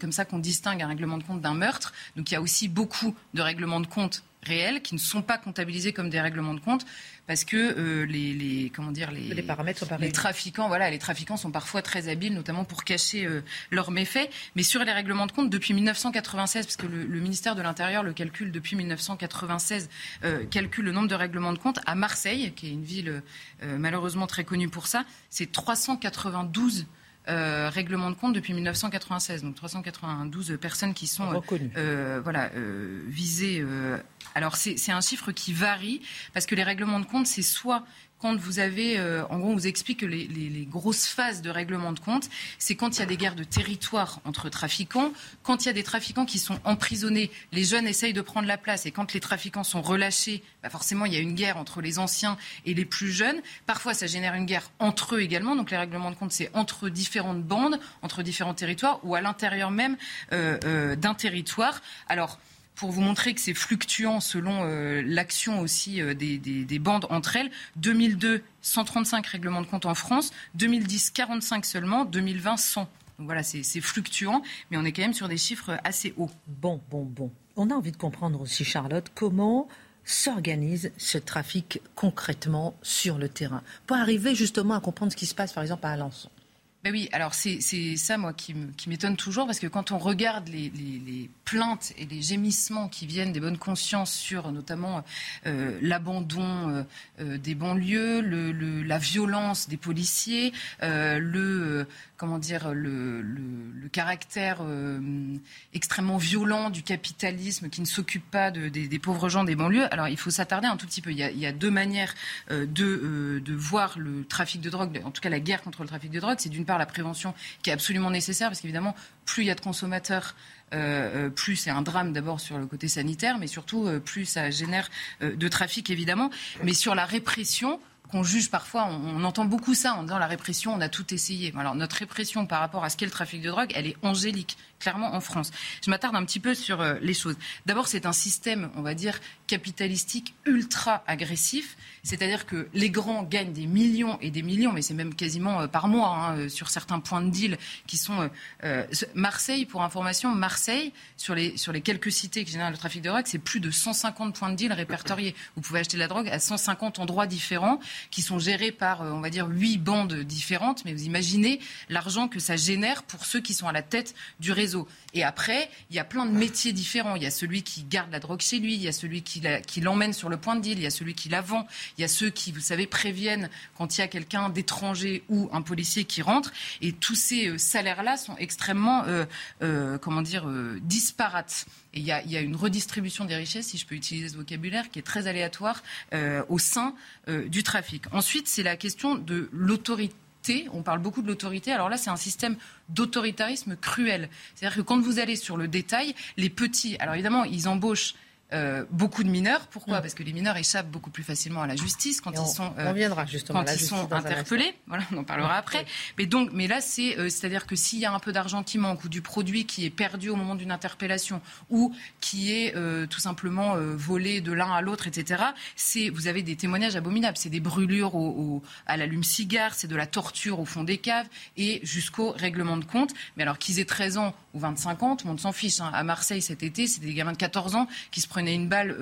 comme ça qu'on distingue un règlement de compte d'un meurtre. Donc il y a aussi beaucoup de règlements de compte réels qui ne sont pas comptabilisés comme des règlements de compte parce que euh, les, comment dire les, paramètres sont les trafiquants voilà les trafiquants sont parfois très habiles notamment pour cacher euh, leurs méfaits. Mais sur les règlements de compte depuis 1996 parce que le, ministère de l'Intérieur le calcule depuis 1996 euh, calcule le nombre de règlements de compte à Marseille qui est une ville malheureusement très connue pour ça c'est 392 euh, règlement de compte depuis 1996. Donc 392 personnes qui sont euh, voilà, euh, visées. alors c'est un chiffre qui varie parce que les règlements de compte, c'est soit quand vous avez, euh, en gros, on vous explique que les, grosses phases de règlement de compte, c'est quand il y a des guerres de territoire entre trafiquants, quand il y a des trafiquants qui sont emprisonnés, les jeunes essayent de prendre la place, et quand les trafiquants sont relâchés, bah forcément, il y a une guerre entre les anciens et les plus jeunes. Parfois, ça génère une guerre entre eux également. Donc, les règlements de compte, c'est entre différentes bandes, entre différents territoires, ou à l'intérieur même euh, euh, d'un territoire. Alors, pour vous montrer que c'est fluctuant selon euh, l'action aussi euh, des, bandes entre elles. 2002, 135 règlements de compte en France. 2010, 45 seulement. 2020, 100. Donc voilà, c'est fluctuant, mais on est quand même sur des chiffres assez hauts. Bon, bon, bon. On a envie de comprendre aussi, Charlotte, comment s'organise ce trafic concrètement sur le terrain pour arriver justement à comprendre ce qui se passe, par exemple, à Alençon. Ben oui, alors c'est ça, moi, qui m'étonne toujours, parce que quand on regarde les, plaintes et les gémissements qui viennent des bonnes consciences sur notamment euh, l'abandon euh, euh, des banlieues, la violence des policiers, le, comment dire, le, caractère extrêmement violent du capitalisme qui ne s'occupe pas des, pauvres gens des banlieues, alors il faut s'attarder un tout petit peu. Il y a, deux manières de, de voir le trafic de drogue, en tout cas la guerre contre le trafic de drogue. C'est d'une part la prévention qui est absolument nécessaire, parce qu'évidemment, plus il y a de consommateurs, euh, euh, plus c'est un drame d'abord sur le côté sanitaire, mais surtout euh, plus ça génère de trafic évidemment. Mais sur la répression, qu'on juge parfois, on, entend beaucoup ça en disant la répression, on a tout essayé. Alors notre répression par rapport à ce qu'est le trafic de drogue, elle est angélique, clairement en France. Je m'attarde un petit peu sur les choses. D'abord, c'est un système, on va dire, capitalistique ultra agressif c'est-à-dire que les grands gagnent des millions et des millions, mais c'est même quasiment euh, par mois hein, euh, sur certains points de deal qui sont euh, Marseille, pour information, Marseille, sur les, sur les quelques cités qui génèrent le trafic de drogue, c'est plus de 150 points de deal répertoriés. Vous pouvez acheter de la drogue à 150 endroits différents qui sont gérés par, on va dire, huit bandes différentes, mais vous imaginez l'argent que ça génère pour ceux qui sont à la tête du réseau. Et après, il y a plein de métiers différents. Il y a celui qui garde la drogue chez lui, il y a celui qui l'emmène sur le point de deal, il y a celui qui la vend, il y a ceux qui, vous savez, préviennent quand il y a quelqu'un d'étranger ou un policier qui rentre. Et tous ces euh, salaires-là sont extrêmement, euh, euh, comment dire, disparates. Et il y, a, une redistribution des richesses, si je peux utiliser ce vocabulaire, qui est très aléatoire au sein du trafic. Ensuite, c'est la question de l'autorité on parle beaucoup de l'autorité. Alors là, c'est un système d'autoritarisme cruel. C'est-à-dire que quand vous allez sur le détail, les petits, alors évidemment, ils embauchent euh, beaucoup de mineurs. Pourquoi mm. Parce que les mineurs échappent beaucoup plus facilement à la justice quand ils sont, euh, on justement quand ils sont interpellés. Voilà, on en parlera après. Mais donc, mais là, c'est euh, c'est-à-dire que s'il y a un peu d'argent qui manque ou du produit qui est perdu au moment d'une interpellation ou qui est tout simplement volé de l'un à l'autre, etc. C'est vous avez des témoignages abominables. C'est des brûlures au, à l'allume-cigare, c'est de la torture au fond des caves et jusqu'au règlement de compte. Mais alors qu'ils aient 13 ans ou 25 ans, tout le monde s'en fiche. Hein. À Marseille cet été, c'est des gamins de 14 ans qui se prenait une balle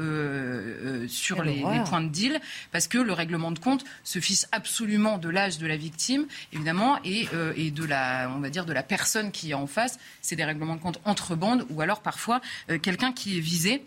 sur les, points de deal, parce que le règlement de compte se fiche absolument de l'âge de la victime, évidemment, et, et, de la, on va dire, de la personne qui est en face. C'est des règlements de compte entre bandes, ou alors parfois quelqu'un qui est visé.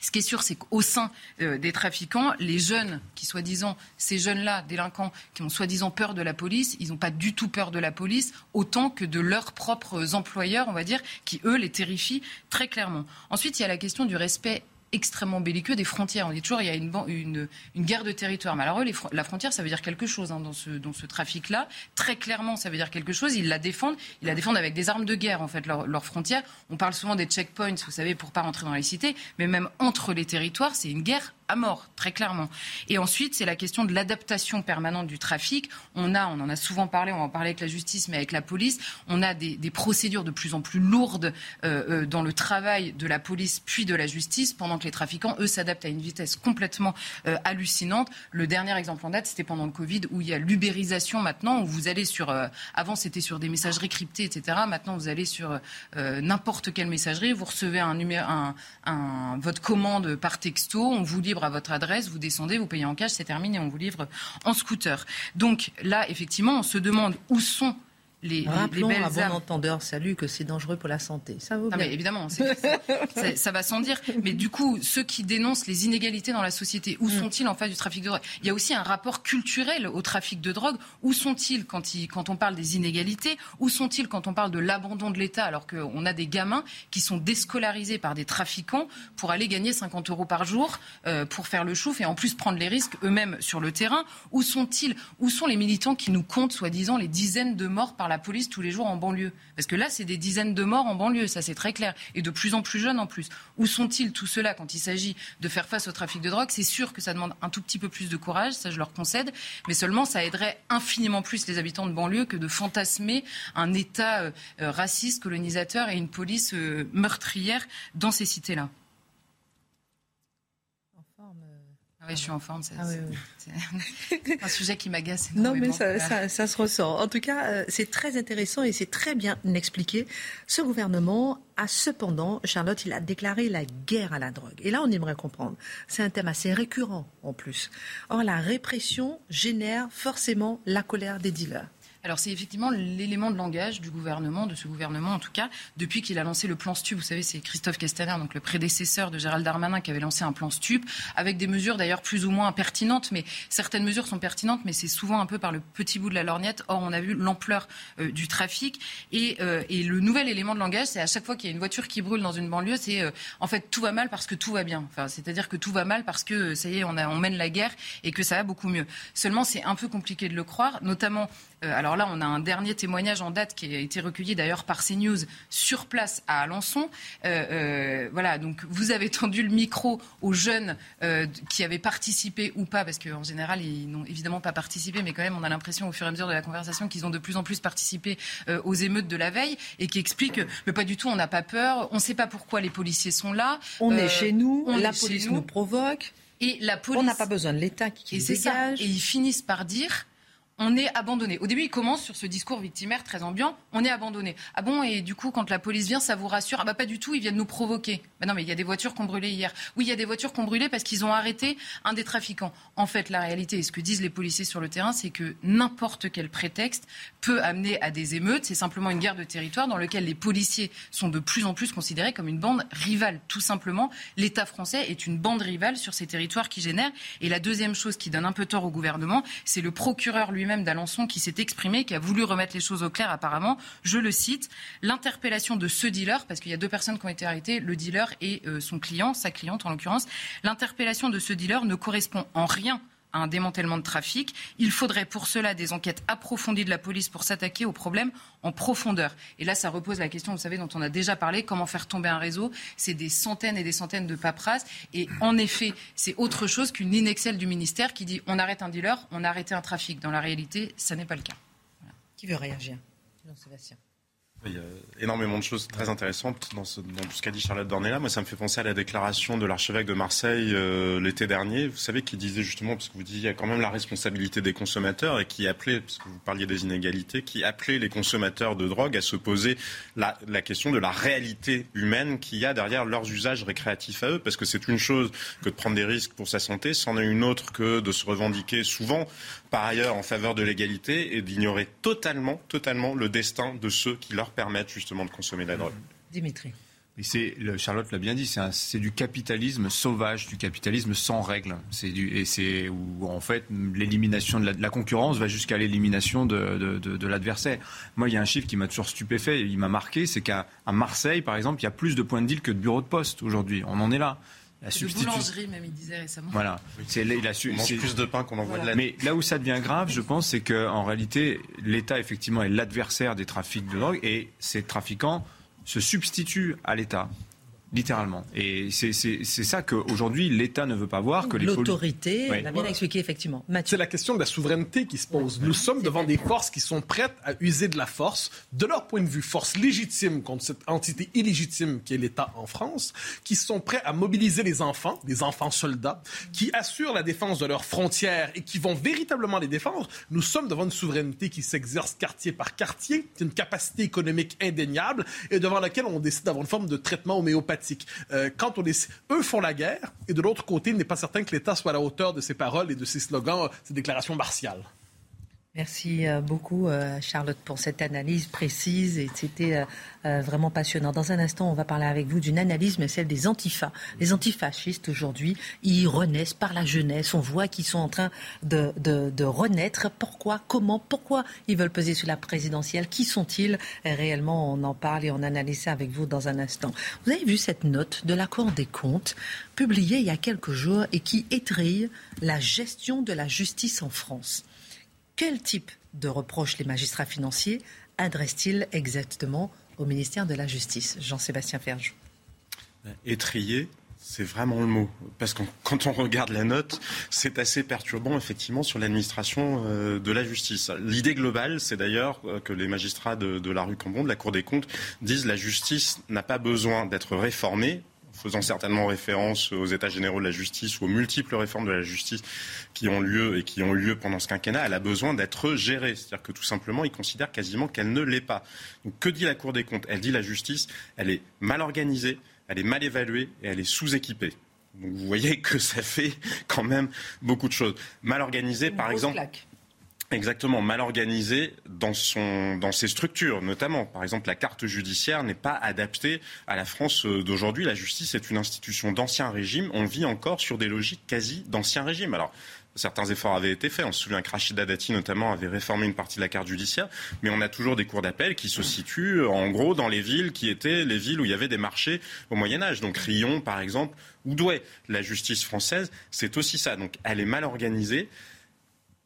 Ce qui est sûr, c'est qu'au sein euh, des trafiquants, les jeunes qui, soi-disant, ces jeunes-là, délinquants, qui ont soi-disant peur de la police, ils n'ont pas du tout peur de la police, autant que de leurs propres employeurs, on va dire, qui, eux, les terrifient très clairement. Ensuite, il y a la question du respect extrêmement belliqueux des frontières. On dit toujours il y a une, une, une guerre de territoire. Mais la frontière, ça veut dire quelque chose hein, dans ce, dans ce trafic-là. Très clairement, ça veut dire quelque chose. Ils la défendent. Ils la défendent avec des armes de guerre, en fait, leurs leur frontières. On parle souvent des checkpoints, vous savez, pour pas rentrer dans les cités. Mais même entre les territoires, c'est une guerre à mort, très clairement. Et ensuite, c'est la question de l'adaptation permanente du trafic. On a, on en a souvent parlé, on va en parler avec la justice, mais avec la police, on a des, procédures de plus en plus lourdes euh, euh, dans le travail de la police puis de la justice, pendant que les trafiquants, eux, s'adaptent à une vitesse complètement euh, hallucinante. Le dernier exemple en date, c'était pendant le Covid, où il y a l'ubérisation maintenant, où vous allez sur... avant, c'était sur des messageries cryptées, etc. Maintenant, vous allez sur n'importe quelle messagerie, vous recevez un votre commande par texto, on vous à votre adresse, vous descendez, vous payez en cash, c'est terminé, on vous livre en scooter. Donc là, effectivement, on se demande où sont les, Rappelons les belles à bon entendeur, salut, que c'est dangereux pour la santé. Ça vaut Mais évidemment, ça va sans dire. Mais du coup, ceux qui dénoncent les inégalités dans la société, où mm. sont-ils en face du trafic de drogue? Il y a aussi un rapport culturel au trafic de drogue. Où sont-ils quand, quand on parle des inégalités? Où sont-ils quand on parle de l'abandon de l'État alors qu'on a des gamins qui sont déscolarisés par des trafiquants pour aller gagner 50 euros par jour euh, pour faire le chouf et en plus prendre les risques eux-mêmes sur le terrain? Où sont-ils? Où sont les militants qui nous comptent, soi-disant, les dizaines de morts par la police tous les jours en banlieue Parce que là, c'est des dizaines de morts en banlieue, ça c'est très clair, et de plus en plus jeunes en plus. Où sont-ils tous ceux-là quand il s'agit de faire face au trafic de drogue? C'est sûr que ça demande un tout petit peu plus de courage, ça je leur concède, mais seulement ça aiderait infiniment plus les habitants de banlieue que de fantasmer un État euh, euh, raciste, colonisateur et une police euh, meurtrière dans ces cités-là. Je suis en forme. C'est ah [LAUGHS] un sujet qui m'agace. Non, mais ça, ça, se ressent. En tout cas, euh, c'est très intéressant et c'est très bien expliqué. Ce gouvernement a cependant, Charlotte, il a déclaré la guerre à la drogue. Et là, on aimerait comprendre. C'est un thème assez récurrent en plus. Or, la répression génère forcément la colère des dealers. Alors c'est effectivement l'élément de langage du gouvernement, de ce gouvernement en tout cas, depuis qu'il a lancé le plan STUP. Vous savez, c'est Christophe Castaner, donc le prédécesseur de Gérald Darmanin, qui avait lancé un plan STUP, avec des mesures d'ailleurs plus ou moins pertinentes, mais certaines mesures sont pertinentes, mais c'est souvent un peu par le petit bout de la lorgnette. Or, on a vu l'ampleur euh, du trafic. Et, euh, et, le nouvel élément de langage, c'est à chaque fois qu'il y a une voiture qui brûle dans une banlieue, c'est euh, en fait tout va mal parce que tout va bien. Enfin, c'est-à-dire que tout va mal parce que ça y est, on, a, on mène la guerre et que ça va beaucoup mieux. Seulement, c'est un peu compliqué de le croire, notamment alors là, on a un dernier témoignage en date qui a été recueilli d'ailleurs par CNews sur place à Alençon. Euh, euh, voilà, donc vous avez tendu le micro aux jeunes qui avaient participé ou pas, parce qu'en général, ils n'ont évidemment pas participé, mais quand même, on a l'impression au fur et à mesure de la conversation qu'ils ont de plus en plus participé aux émeutes de la veille et qui expliquent, mais pas du tout, on n'a pas peur, on ne sait pas pourquoi les policiers sont là. On est chez nous, la police nous. provoque. Et la police... On n'a pas besoin de l'État qui, qui et dégage. Et ils finissent par dire on est abandonné. Au début, il commence sur ce discours victimaire très ambiant, on est abandonné. Ah bon, et du coup, quand la police vient, ça vous rassure? Ah bah pas du tout, ils viennent nous provoquer. Bah non, mais il y a des voitures qui ont brûlé hier. Oui, il y a des voitures qui ont brûlé parce qu'ils ont arrêté un des trafiquants. En fait, la réalité, et ce que disent les policiers sur le terrain, c'est que n'importe quel prétexte peut amener à des émeutes. C'est simplement une guerre de territoire dans laquelle les policiers sont de plus en plus considérés comme une bande rivale. Tout simplement, l'État français est une bande rivale sur ces territoires qui génèrent. Et la deuxième chose qui donne un peu tort au gouvernement, c'est le procureur lui-même même d'Alençon qui s'est exprimé, qui a voulu remettre les choses au clair apparemment. Je le cite, l'interpellation de ce dealer, parce qu'il y a deux personnes qui ont été arrêtées, le dealer et euh, son client, sa cliente en l'occurrence, l'interpellation de ce dealer ne correspond en rien à un démantèlement de trafic. Il faudrait pour cela des enquêtes approfondies de la police pour s'attaquer au problème en profondeur. Et là, ça repose la question, vous savez, dont on a déjà parlé, comment faire tomber un réseau. C'est des centaines et des centaines de paperasses. Et en effet, c'est autre chose qu'une ligne Excel du ministère qui dit on arrête un dealer, on a un trafic. Dans la réalité, ça n'est pas le cas. Qui veut réagir? Jean-Sébastien Il y a énormément de choses très intéressantes dans, ce, tout ce qu'a dit Charlotte Dornella. Moi, ça me fait penser à la déclaration de l'archevêque de Marseille euh, l'été dernier. Vous savez, qui disait justement, parce que vous disiez, il y a quand même la responsabilité des consommateurs et qui appelait, parce que vous parliez des inégalités, qui appelait les consommateurs de drogue à se poser la, la question de la réalité humaine qu'il y a derrière leurs usages récréatifs à eux. Parce que c'est une chose que de prendre des risques pour sa santé, c'en est une autre que de se revendiquer souvent par ailleurs en faveur de l'égalité et d'ignorer totalement, totalement le destin de ceux qui leur permettent justement de consommer la drogue. Dimitri. C'est, Charlotte l'a bien dit, c'est, du capitalisme sauvage, du capitalisme sans règles. C'est du, et c'est où en fait l'élimination de la, concurrence va jusqu'à l'élimination de, de, l'adversaire. Moi, il y a un chiffre qui m'a toujours stupéfait, il m'a marqué, c'est qu'à Marseille, par exemple, il y a plus de points de deal que de bureaux de poste aujourd'hui. On en est là. La substitution. boulangerie, même, il disait récemment. Voilà. C'est, il a su, plus de pain qu'on envoie de la Mais là où ça devient grave, je pense, c'est qu'en réalité, l'État, effectivement, est l'adversaire des trafics de drogue et ces trafiquants se substituent à l'État littéralement. Et c'est ça qu'aujourd'hui l'État ne veut pas voir que l'autorité. Oui. a bien expliqué effectivement. C'est la question de la souveraineté qui se pose. Nous sommes devant des forces qui sont prêtes à user de la force, de leur point de vue, force légitime contre cette entité illégitime qui est l'État en France, qui sont prêts à mobiliser les enfants, des enfants soldats, qui assurent la défense de leurs frontières et qui vont véritablement les défendre. Nous sommes devant une souveraineté qui s'exerce quartier par quartier, une capacité économique indéniable et devant laquelle on décide d'avoir une forme de traitement homéopathique euh, quand on les... eux font la guerre, et de l'autre côté, il n'est pas certain que l'État soit à la hauteur de ses paroles et de ses slogans, ses déclarations martiales. Merci euh, beaucoup, euh, Charlotte, pour cette analyse précise et c'était euh, vraiment passionnant. Dans un instant, on va parler avec vous d'une analyse, mais celle des antifas. Les antifascistes, aujourd'hui, ils renaissent par la jeunesse. On voit qu'ils sont en train de, de, renaître. Pourquoi Comment Pourquoi ils veulent peser sur la présidentielle? Qui sont-ils? Réellement, on en parle et on analyse ça avec vous dans un instant. Vous avez vu cette note de la Cour des comptes publiée il y a quelques jours et qui étrille la gestion de la justice en France? Quel type de reproches les magistrats financiers adressent-ils exactement au ministère de la Justice? Jean-Sébastien Ferge. Étrier, c'est vraiment le mot. Parce que [LAUGHS] quand on regarde la note, c'est assez perturbant, effectivement, sur l'administration euh, de la justice. L'idée globale, c'est d'ailleurs euh, que les magistrats de, la rue Cambon, de la Cour des comptes, disent que la justice n'a pas besoin d'être réformée, faisant certainement référence aux États généraux de la justice ou aux multiples réformes de la justice qui ont lieu et qui ont eu lieu pendant ce quinquennat, elle a besoin d'être gérée. C'est-à-dire que tout simplement, ils considèrent quasiment qu'elle ne l'est pas. Donc que dit la Cour des comptes? Elle dit la justice, elle est mal organisée, elle est mal évaluée et elle est sous-équipée. Donc vous voyez que ça fait quand même beaucoup de choses. Mal organisée, par exemple. Exactement, mal organisé dans, ses structures, notamment. Par exemple, la carte judiciaire n'est pas adaptée à la France euh, d'aujourd'hui. La justice est une institution d'ancien régime. On vit encore sur des logiques quasi d'ancien régime. Alors, certains efforts avaient été faits. On se souvient que Rachida Dati, notamment, avait réformé une partie de la carte judiciaire. Mais on a toujours des cours d'appel qui se situent, en gros, dans les villes qui étaient les villes où il y avait des marchés au Moyen-Âge. Donc, Rion, par exemple, ou Douai. La justice française, c'est aussi ça. Donc, elle est mal organisée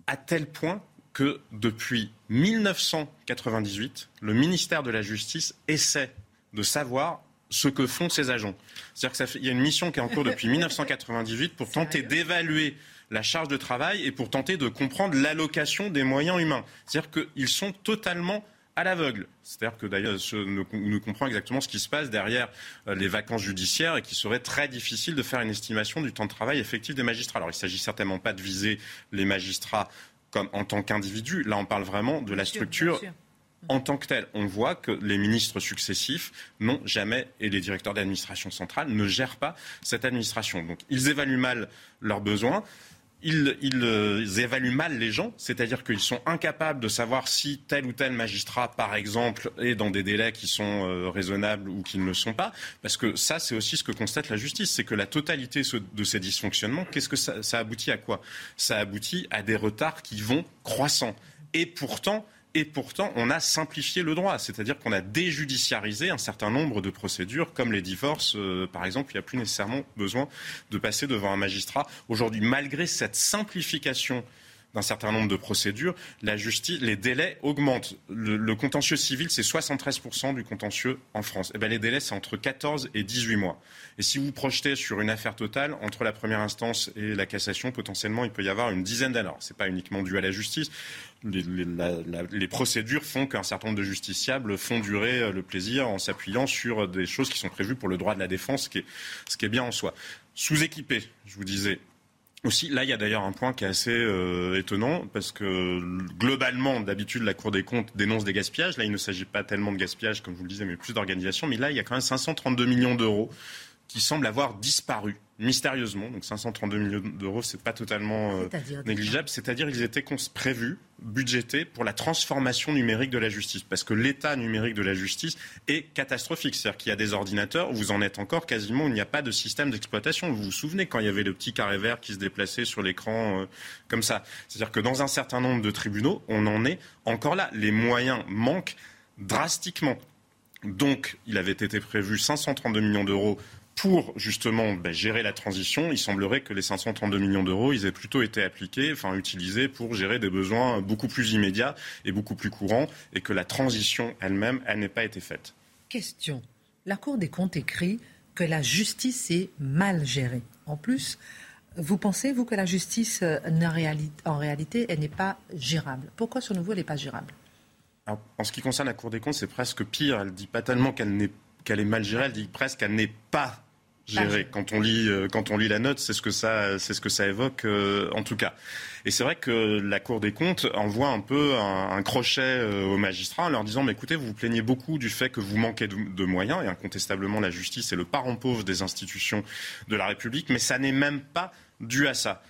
à tel point que depuis 1998, le ministère de la Justice essaie de savoir ce que font ses agents. C'est-à-dire qu'il y a une mission qui est en cours depuis [LAUGHS] 1998 pour tenter d'évaluer la charge de travail et pour tenter de comprendre l'allocation des moyens humains. C'est-à-dire qu'ils sont totalement à l'aveugle. C'est-à-dire que d'ailleurs, nous, nous comprend exactement ce qui se passe derrière euh, les vacances judiciaires et qu'il serait très difficile de faire une estimation du temps de travail effectif des magistrats. Alors, il ne s'agit certainement pas de viser les magistrats comme en tant qu'individu. Là, on parle vraiment de la structure en tant que telle. On voit que les ministres successifs n'ont jamais, et les directeurs d'administration centrale, ne gèrent pas cette administration. Donc, ils évaluent mal leurs besoins ils, euh, évaluent mal les gens, c'est-à-dire qu'ils sont incapables de savoir si tel ou tel magistrat, par exemple, est dans des délais qui sont euh, raisonnables ou qui ne le sont pas. Parce que ça, c'est aussi ce que constate la justice, c'est que la totalité de ces dysfonctionnements, qu'est-ce que ça, aboutit à quoi? Ça aboutit à des retards qui vont croissant. Et pourtant, et pourtant, on a simplifié le droit, c'est-à-dire qu'on a déjudiciarisé un certain nombre de procédures, comme les divorces, euh, par exemple. Il n'y a plus nécessairement besoin de passer devant un magistrat. Aujourd'hui, malgré cette simplification d'un certain nombre de procédures, les délais augmentent. Le, contentieux civil, c'est 73% du contentieux en France. Et eh bien, les délais, c'est entre 14 et 18 mois. Et si vous projetez sur une affaire totale, entre la première instance et la cassation, potentiellement, il peut y avoir une dizaine d'années. Ce n'est pas uniquement dû à la justice. Les, procédures font qu'un certain nombre de justiciables font durer euh, le plaisir en s'appuyant sur des choses qui sont prévues pour le droit de la défense, ce qui est, ce qui est bien en soi. Sous-équipé, je vous disais, aussi, là, il y a d'ailleurs un point qui est assez euh, étonnant, parce que globalement, d'habitude, la Cour des comptes dénonce des gaspillages. Là, il ne s'agit pas tellement de gaspillage, comme vous le disais, mais plus d'organisation. Mais là, il y a quand même 532 millions d'euros qui semblent avoir disparu mystérieusement. Donc 532 millions d'euros, c'est pas totalement euh, négligeable. C'est-à-dire qu'ils étaient prévus, budgétés pour la transformation numérique de la justice. Parce que l'état numérique de la justice est catastrophique. C'est-à-dire qu'il y a des ordinateurs, vous en êtes encore quasiment, il n'y a pas de système d'exploitation. Vous vous souvenez quand il y avait le petit carré vert qui se déplaçait sur l'écran euh, comme ça. C'est-à-dire que dans un certain nombre de tribunaux, on en est encore là. Les moyens manquent drastiquement. Donc, il avait été prévu 532 millions d'euros pour justement ben, gérer la transition, il semblerait que les 532 millions d'euros, ils aient plutôt été appliqués, enfin utilisés pour gérer des besoins beaucoup plus immédiats et beaucoup plus courants, et que la transition elle-même, elle, n'ait pas été faite. Question. La Cour des comptes écrit que la justice est mal gérée. En plus, vous pensez, vous, que la justice, euh, en réalité, elle n'est pas gérable? Pourquoi, ce nouveau, elle n'est pas gérable? En ce qui concerne la Cour des comptes, c'est presque pire. Elle ne dit pas tellement qu'elle qu'elle est mal gérée, elle dit presque qu'elle n'est pas géré. Quand on lit, euh, quand on lit la note, c'est ce que ça, c'est ce que ça évoque euh, en tout cas. Et c'est vrai que la Cour des comptes envoie un peu un, crochet euh, aux magistrats en leur disant, mais écoutez, vous vous plaignez beaucoup du fait que vous manquez de, de, moyens, et incontestablement la justice est le parent pauvre des institutions de la République, mais ça n'est même pas dû à ça.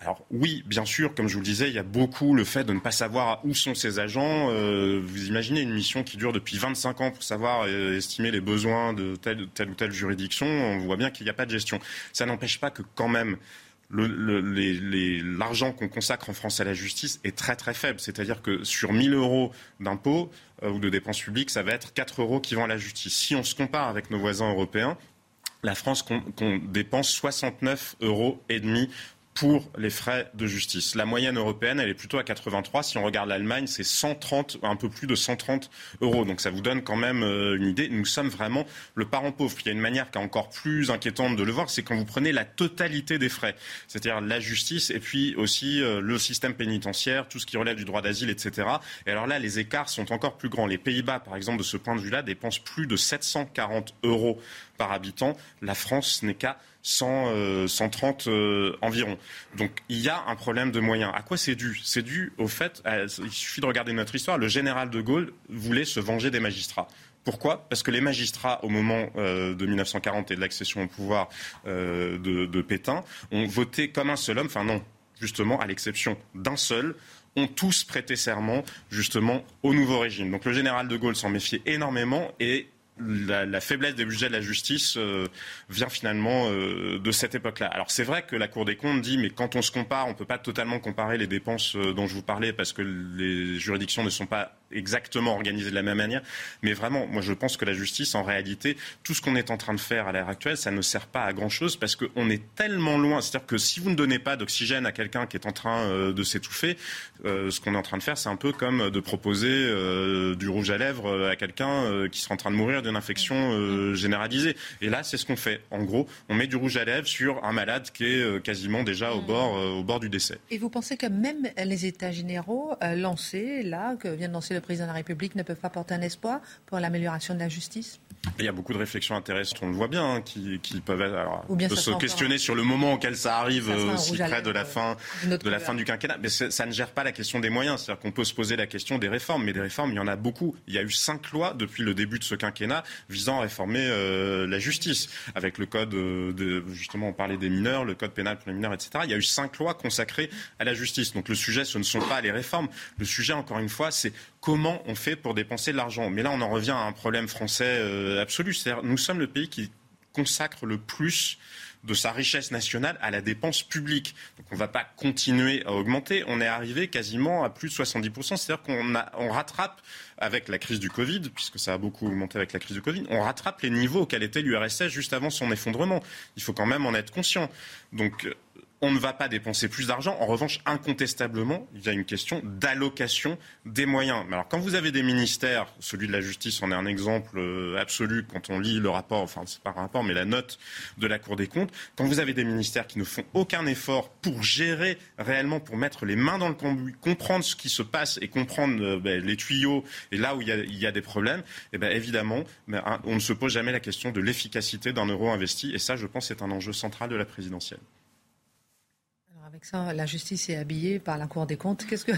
Alors oui, bien sûr, comme je vous le disais, il y a beaucoup le fait de ne pas savoir où sont ces agents. Euh, vous imaginez une mission qui dure depuis 25 ans pour savoir euh, estimer les besoins de telle, ou telle juridiction. On voit bien qu'il n'y a pas de gestion. Ça n'empêche pas que quand même l'argent qu'on consacre en France à la justice est très très faible. C'est-à-dire que sur 1000 euros d'impôts euh, ou de dépenses publiques, ça va être 4 euros qui vont à la justice. Si on se compare avec nos voisins européens, la France dépense 69 euros et demi pour les frais de justice. La moyenne européenne, elle est plutôt à 83. Si on regarde l'Allemagne, c'est 130, un peu plus de 130 euros. Donc ça vous donne quand même euh, une idée. Nous sommes vraiment le parent pauvre. Il y a une manière qui est encore plus inquiétante de le voir, c'est quand vous prenez la totalité des frais, c'est-à-dire la justice et puis aussi euh, le système pénitentiaire, tout ce qui relève du droit d'asile, etc. Et alors là, les écarts sont encore plus grands. Les Pays-Bas, par exemple, de ce point de vue-là, dépensent plus de 740 euros par habitant. La France n'est qu'à 130 euh, euh, environ. Donc il y a un problème de moyens. À quoi c'est dû? C'est dû au fait, il suffit de regarder notre histoire, le général de Gaulle voulait se venger des magistrats. Pourquoi? Parce que les magistrats, au moment euh, de 1940 et de l'accession au pouvoir de, de Pétain, ont voté comme un seul homme, enfin non, justement, à l'exception d'un seul, ont tous prêté serment justement au nouveau régime. Donc le général de Gaulle s'en méfiait énormément et la, faiblesse des budgets de la justice euh, vient finalement euh, de cette époque-là. Alors c'est vrai que la Cour des comptes dit, mais quand on se compare, on ne peut pas totalement comparer les dépenses euh, dont je vous parlais parce que les juridictions ne sont pas exactement organisées de la même manière. Mais vraiment, moi je pense que la justice, en réalité, tout ce qu'on est en train de faire à l'heure actuelle, ça ne sert pas à grand-chose parce qu'on est tellement loin. C'est-à-dire que si vous ne donnez pas d'oxygène à quelqu'un qui est en train de s'étouffer, ce qu'on est en train de faire, c'est un peu comme de proposer du rouge à lèvres à quelqu'un qui sera en train de mourir d'une infection euh, généralisée. Et là, c'est ce qu'on fait. En gros, on met du rouge à lèvres sur un malade qui est euh, quasiment déjà au mm. bord, euh, au bord du décès. Et vous pensez que même les États généraux lancés, là, que vient de lancer le président de la République, ne peuvent pas porter un espoir pour l'amélioration de la justice il y a beaucoup de réflexions intéressantes, on le voit bien, hein, qui, peuvent alors, se questionner sur le moment auquel ça arrive, aussi près de la fin, de la fin du quinquennat. Mais ça ne gère pas la question des moyens. C'est-à-dire qu'on peut se poser la question des réformes, mais des réformes, il y en a beaucoup. Il y a eu cinq lois depuis le début de ce quinquennat visant à réformer euh, la justice, avec le code euh, de, justement, on parlait des mineurs, le code pénal pour les mineurs, etc. Il y a eu cinq lois consacrées à la justice. Donc le sujet, ce ne sont pas les réformes. Le sujet, encore une fois, c'est comment on fait pour dépenser de l'argent. Mais là, on en revient à un problème français euh, absolu. Nous sommes le pays qui consacre le plus de sa richesse nationale à la dépense publique. Donc on ne va pas continuer à augmenter. On est arrivé quasiment à plus de 70%. C'est-à-dire qu'on on rattrape avec la crise du Covid, puisque ça a beaucoup augmenté avec la crise du Covid, on rattrape les niveaux auxquels était l'URSS juste avant son effondrement. Il faut quand même en être conscient. Donc on ne va pas dépenser plus d'argent. En revanche, incontestablement, il y a une question d'allocation des moyens. Alors, quand vous avez des ministères, celui de la justice en est un exemple euh, absolu quand on lit le rapport, enfin, c'est pas un rapport, mais la note de la Cour des comptes. Quand vous avez des ministères qui ne font aucun effort pour gérer réellement, pour mettre les mains dans le conduit, comprendre ce qui se passe et comprendre euh, ben, les tuyaux et là où il y a, des problèmes, eh ben, évidemment, ben, on ne se pose jamais la question de l'efficacité d'un euro investi. Et ça, je pense, c'est un enjeu central de la présidentielle avec ça, la justice est habillée par la Cour des comptes. Qu'est-ce que,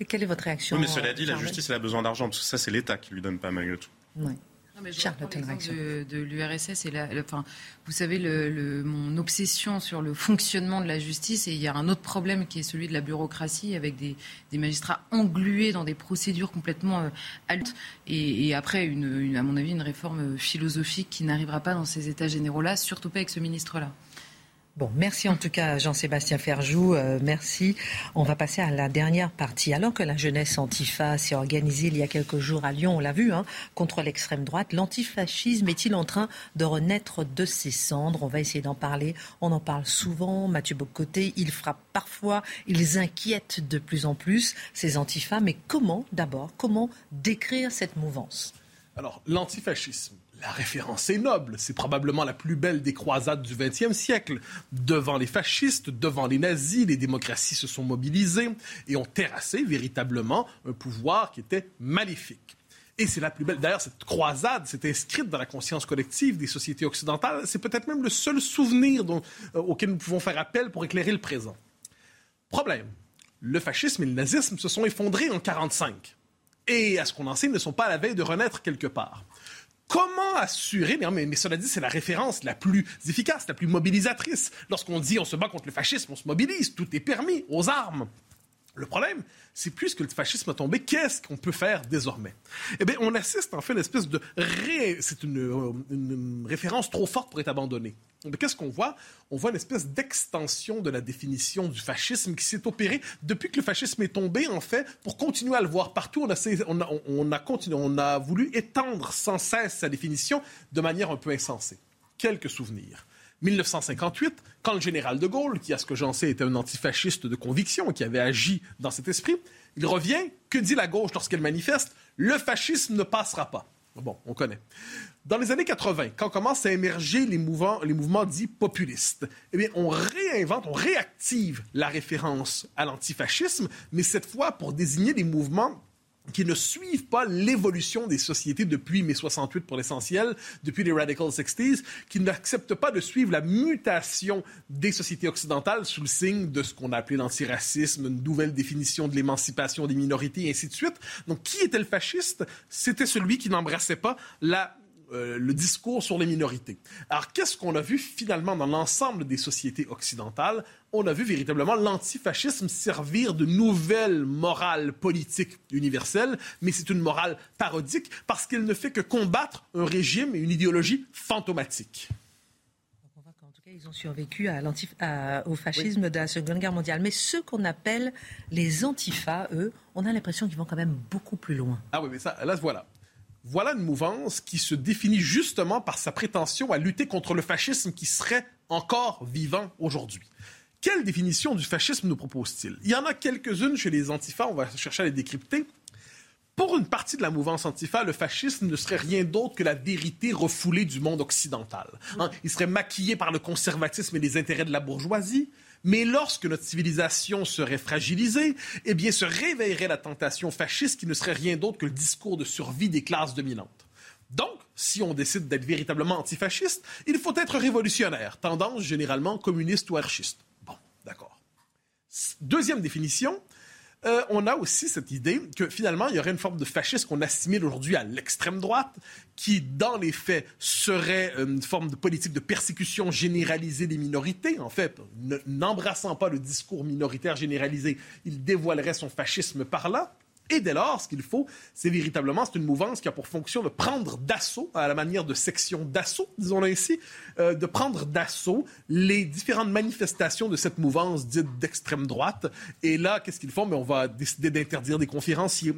[LAUGHS] quelle est votre réaction oui, Mais cela dit, la justice elle a besoin d'argent, parce que ça, c'est l'État qui lui donne pas malgré tout. Oui. Non, mais je de, de l'URSS et la, enfin, vous savez le, mon obsession sur le fonctionnement de la justice et il y a un autre problème qui est celui de la bureaucratie avec des, des magistrats englués dans des procédures complètement euh, et, et, après une, à mon avis une réforme philosophique qui n'arrivera pas dans ces états généraux là surtout pas avec ce ministre là. Bon, merci en tout cas Jean-Sébastien Ferjou, euh, merci. On va passer à la dernière partie. Alors que la jeunesse antifa s'est organisée il y a quelques jours à Lyon, on l'a vu, hein, contre l'extrême droite, l'antifascisme est-il en train de renaître de ses cendres? On va essayer d'en parler. On en parle souvent. Mathieu Bocoté, il frappe parfois, ils inquiètent de plus en plus ces antifas. Mais comment, d'abord, comment décrire cette mouvance? Alors, l'antifascisme la référence est noble. C'est probablement la plus belle des croisades du XXe siècle. Devant les fascistes, devant les nazis, les démocraties se sont mobilisées et ont terrassé véritablement un pouvoir qui était maléfique. Et c'est la plus belle. D'ailleurs, cette croisade s'est inscrite dans la conscience collective des sociétés occidentales. C'est peut-être même le seul souvenir euh, auquel nous pouvons faire appel pour éclairer le présent. Problème. Le fascisme et le nazisme se sont effondrés en 1945. Et, à ce qu'on en sait, ils ne sont pas à la veille de renaître quelque part. Comment assurer, mais, mais cela dit, c'est la référence la plus efficace, la plus mobilisatrice. Lorsqu'on dit on se bat contre le fascisme, on se mobilise, tout est permis, aux armes. Le problème, c'est plus que le fascisme a tombé, qu'est-ce qu'on peut faire désormais? Eh bien, on assiste en fait à une espèce de... C'est euh, une, référence trop forte pour être abandonnée. Qu'est-ce qu'on voit? On voit une espèce d'extension de la définition du fascisme qui s'est opérée depuis que le fascisme est tombé, en fait, pour continuer à le voir partout. On a, continué, on a voulu étendre sans cesse sa définition de manière un peu insensée. Quelques souvenirs. 1958, quand le général de Gaulle, qui à ce que j'en sais était un antifasciste de conviction, qui avait agi dans cet esprit, il revient, que dit la gauche lorsqu'elle manifeste Le fascisme ne passera pas. Bon, on connaît. Dans les années 80, quand commencent à émerger les mouvements, les mouvements dits populistes, eh bien, on réinvente, on réactive la référence à l'antifascisme, mais cette fois pour désigner des mouvements qui ne suivent pas l'évolution des sociétés depuis mai 68 pour l'essentiel, depuis les Radical 60s, qui n'acceptent pas de suivre la mutation des sociétés occidentales sous le signe de ce qu'on a appelé l'antiracisme, une nouvelle définition de l'émancipation des minorités, et ainsi de suite. Donc, qui était le fasciste? C'était celui qui n'embrassait pas la euh, le discours sur les minorités. Alors, qu'est-ce qu'on a vu finalement dans l'ensemble des sociétés occidentales? On a vu véritablement l'antifascisme servir de nouvelle morale politique universelle, mais c'est une morale parodique parce qu'elle ne fait que combattre un régime et une idéologie fantomatique ils ont survécu à au fascisme de la Seconde Guerre mondiale. Mais ceux qu'on appelle les antifas, eux, on a l'impression qu'ils vont quand même beaucoup plus loin. Ah oui, mais ça, là, voilà. Voilà une mouvance qui se définit justement par sa prétention à lutter contre le fascisme qui serait encore vivant aujourd'hui. Quelle définition du fascisme nous propose-t-il? Il y en a quelques-unes chez les antifas, on va chercher à les décrypter. Pour une partie de la mouvance antifa, le fascisme ne serait rien d'autre que la vérité refoulée du monde occidental. Hein, il serait maquillé par le conservatisme et les intérêts de la bourgeoisie. Mais lorsque notre civilisation serait fragilisée, eh bien, se réveillerait la tentation fasciste qui ne serait rien d'autre que le discours de survie des classes dominantes. Donc, si on décide d'être véritablement antifasciste, il faut être révolutionnaire, tendance généralement communiste ou anarchiste. Bon, d'accord. Deuxième définition, euh, on a aussi cette idée que finalement, il y aurait une forme de fascisme qu'on assimile aujourd'hui à l'extrême droite, qui, dans les faits, serait une forme de politique de persécution généralisée des minorités. En fait, n'embrassant pas le discours minoritaire généralisé, il dévoilerait son fascisme par là. Et dès lors, ce qu'il faut, c'est véritablement, c'est une mouvance qui a pour fonction de prendre d'assaut, à la manière de section d'assaut, disons-le ainsi, euh, de prendre d'assaut les différentes manifestations de cette mouvance dite d'extrême droite. Et là, qu'est-ce qu'ils font? Mais on va décider d'interdire des conférenciers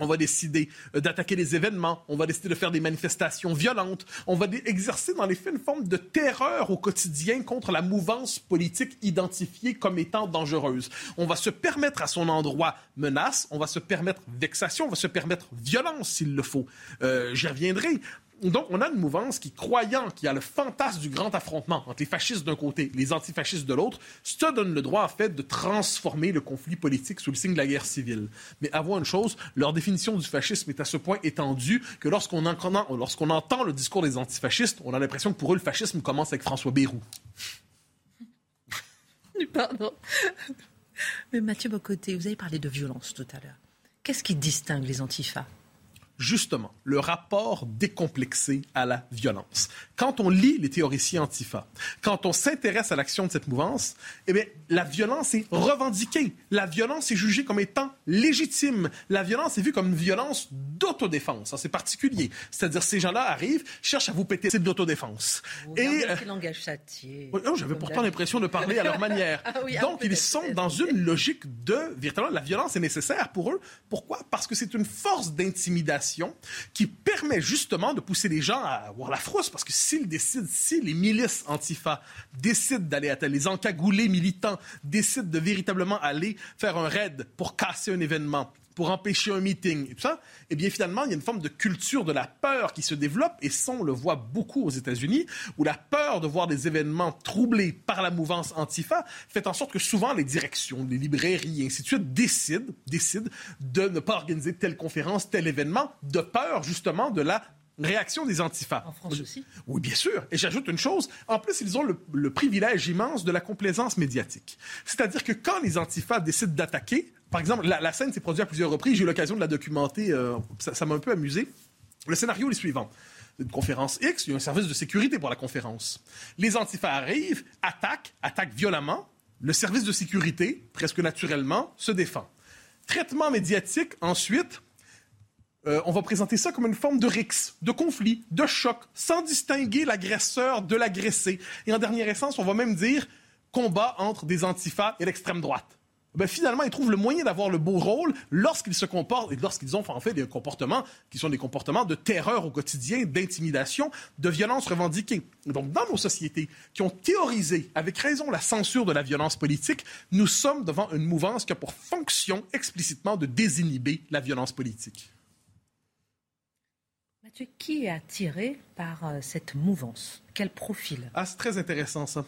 on va décider euh, d'attaquer les événements, on va décider de faire des manifestations violentes, on va exercer dans les faits une forme de terreur au quotidien contre la mouvance politique identifiée comme étant dangereuse. On va se permettre à son endroit menace, on va se permettre vexation, on va se permettre violence s'il le faut. Euh, J'y reviendrai donc, on a une mouvance qui, croyant qu'il y a le fantasme du grand affrontement entre les fascistes d'un côté, les antifascistes de l'autre, se donne le droit, en fait, de transformer le conflit politique sous le signe de la guerre civile. Mais avouons une chose, leur définition du fascisme est à ce point étendue que lorsqu'on entend le discours des antifascistes, on a l'impression que pour eux, le fascisme commence avec François Bayrou. [LAUGHS] Pardon. Mais Mathieu Bocoté, vous avez parlé de violence tout à l'heure. Qu'est-ce qui distingue les antifas? Justement le rapport décomplexé à la violence. Quand on lit les théoriciens antifa, quand on s'intéresse à l'action de cette mouvance, eh bien, la violence est revendiquée. La violence est jugée comme étant légitime. La violence est vue comme une violence d'autodéfense. C'est particulier. C'est-à-dire, ces gens-là arrivent, cherchent à vous péter. C'est de l'autodéfense. Et euh, langage châtié. Oh, J'avais pourtant l'impression de parler à leur [LAUGHS] manière. Ah ah, Donc, ils sont dans une logique de, véritablement, la violence est nécessaire pour eux. Pourquoi? Parce que c'est une force d'intimidation qui permet justement de pousser les gens à avoir la frousse, parce que s'ils décident, si les milices antifa décident d'aller à les encagoulés militants décident de véritablement aller faire un raid pour casser un événement, pour empêcher un meeting et tout ça, eh bien finalement, il y a une forme de culture de la peur qui se développe et ça, on le voit beaucoup aux États-Unis, où la peur de voir des événements troublés par la mouvance antifa fait en sorte que souvent les directions, les librairies et ainsi de suite décident, décident de ne pas organiser telle conférence, tel événement, de peur justement de la réaction des antifas. En France aussi? Oui, bien sûr. Et j'ajoute une chose. En plus, ils ont le, le privilège immense de la complaisance médiatique. C'est-à-dire que quand les antifas décident d'attaquer, par exemple, la, scène s'est produite à plusieurs reprises. J'ai eu l'occasion de la documenter. Euh, ça m'a un peu amusé. Le scénario est le suivant. Une conférence X, il y a un service de sécurité pour la conférence. Les antifas arrivent, attaquent, attaquent violemment. Le service de sécurité, presque naturellement, se défend. Traitement médiatique, ensuite, euh, on va présenter ça comme une forme de rix, de conflit, de choc, sans distinguer l'agresseur de l'agressé. Et en dernière essence, on va même dire combat entre des antifas et l'extrême droite ben finalement, ils trouvent le moyen d'avoir le beau rôle lorsqu'ils se comportent et lorsqu'ils ont en fait des comportements qui sont des comportements de terreur au quotidien, d'intimidation, de violence revendiquée. Donc, dans nos sociétés qui ont théorisé avec raison la censure de la violence politique, nous sommes devant une mouvance qui a pour fonction explicitement de désinhiber la violence politique. Mathieu, qui est attiré par euh, cette mouvance? Quel profil? Ah, c'est très intéressant ça.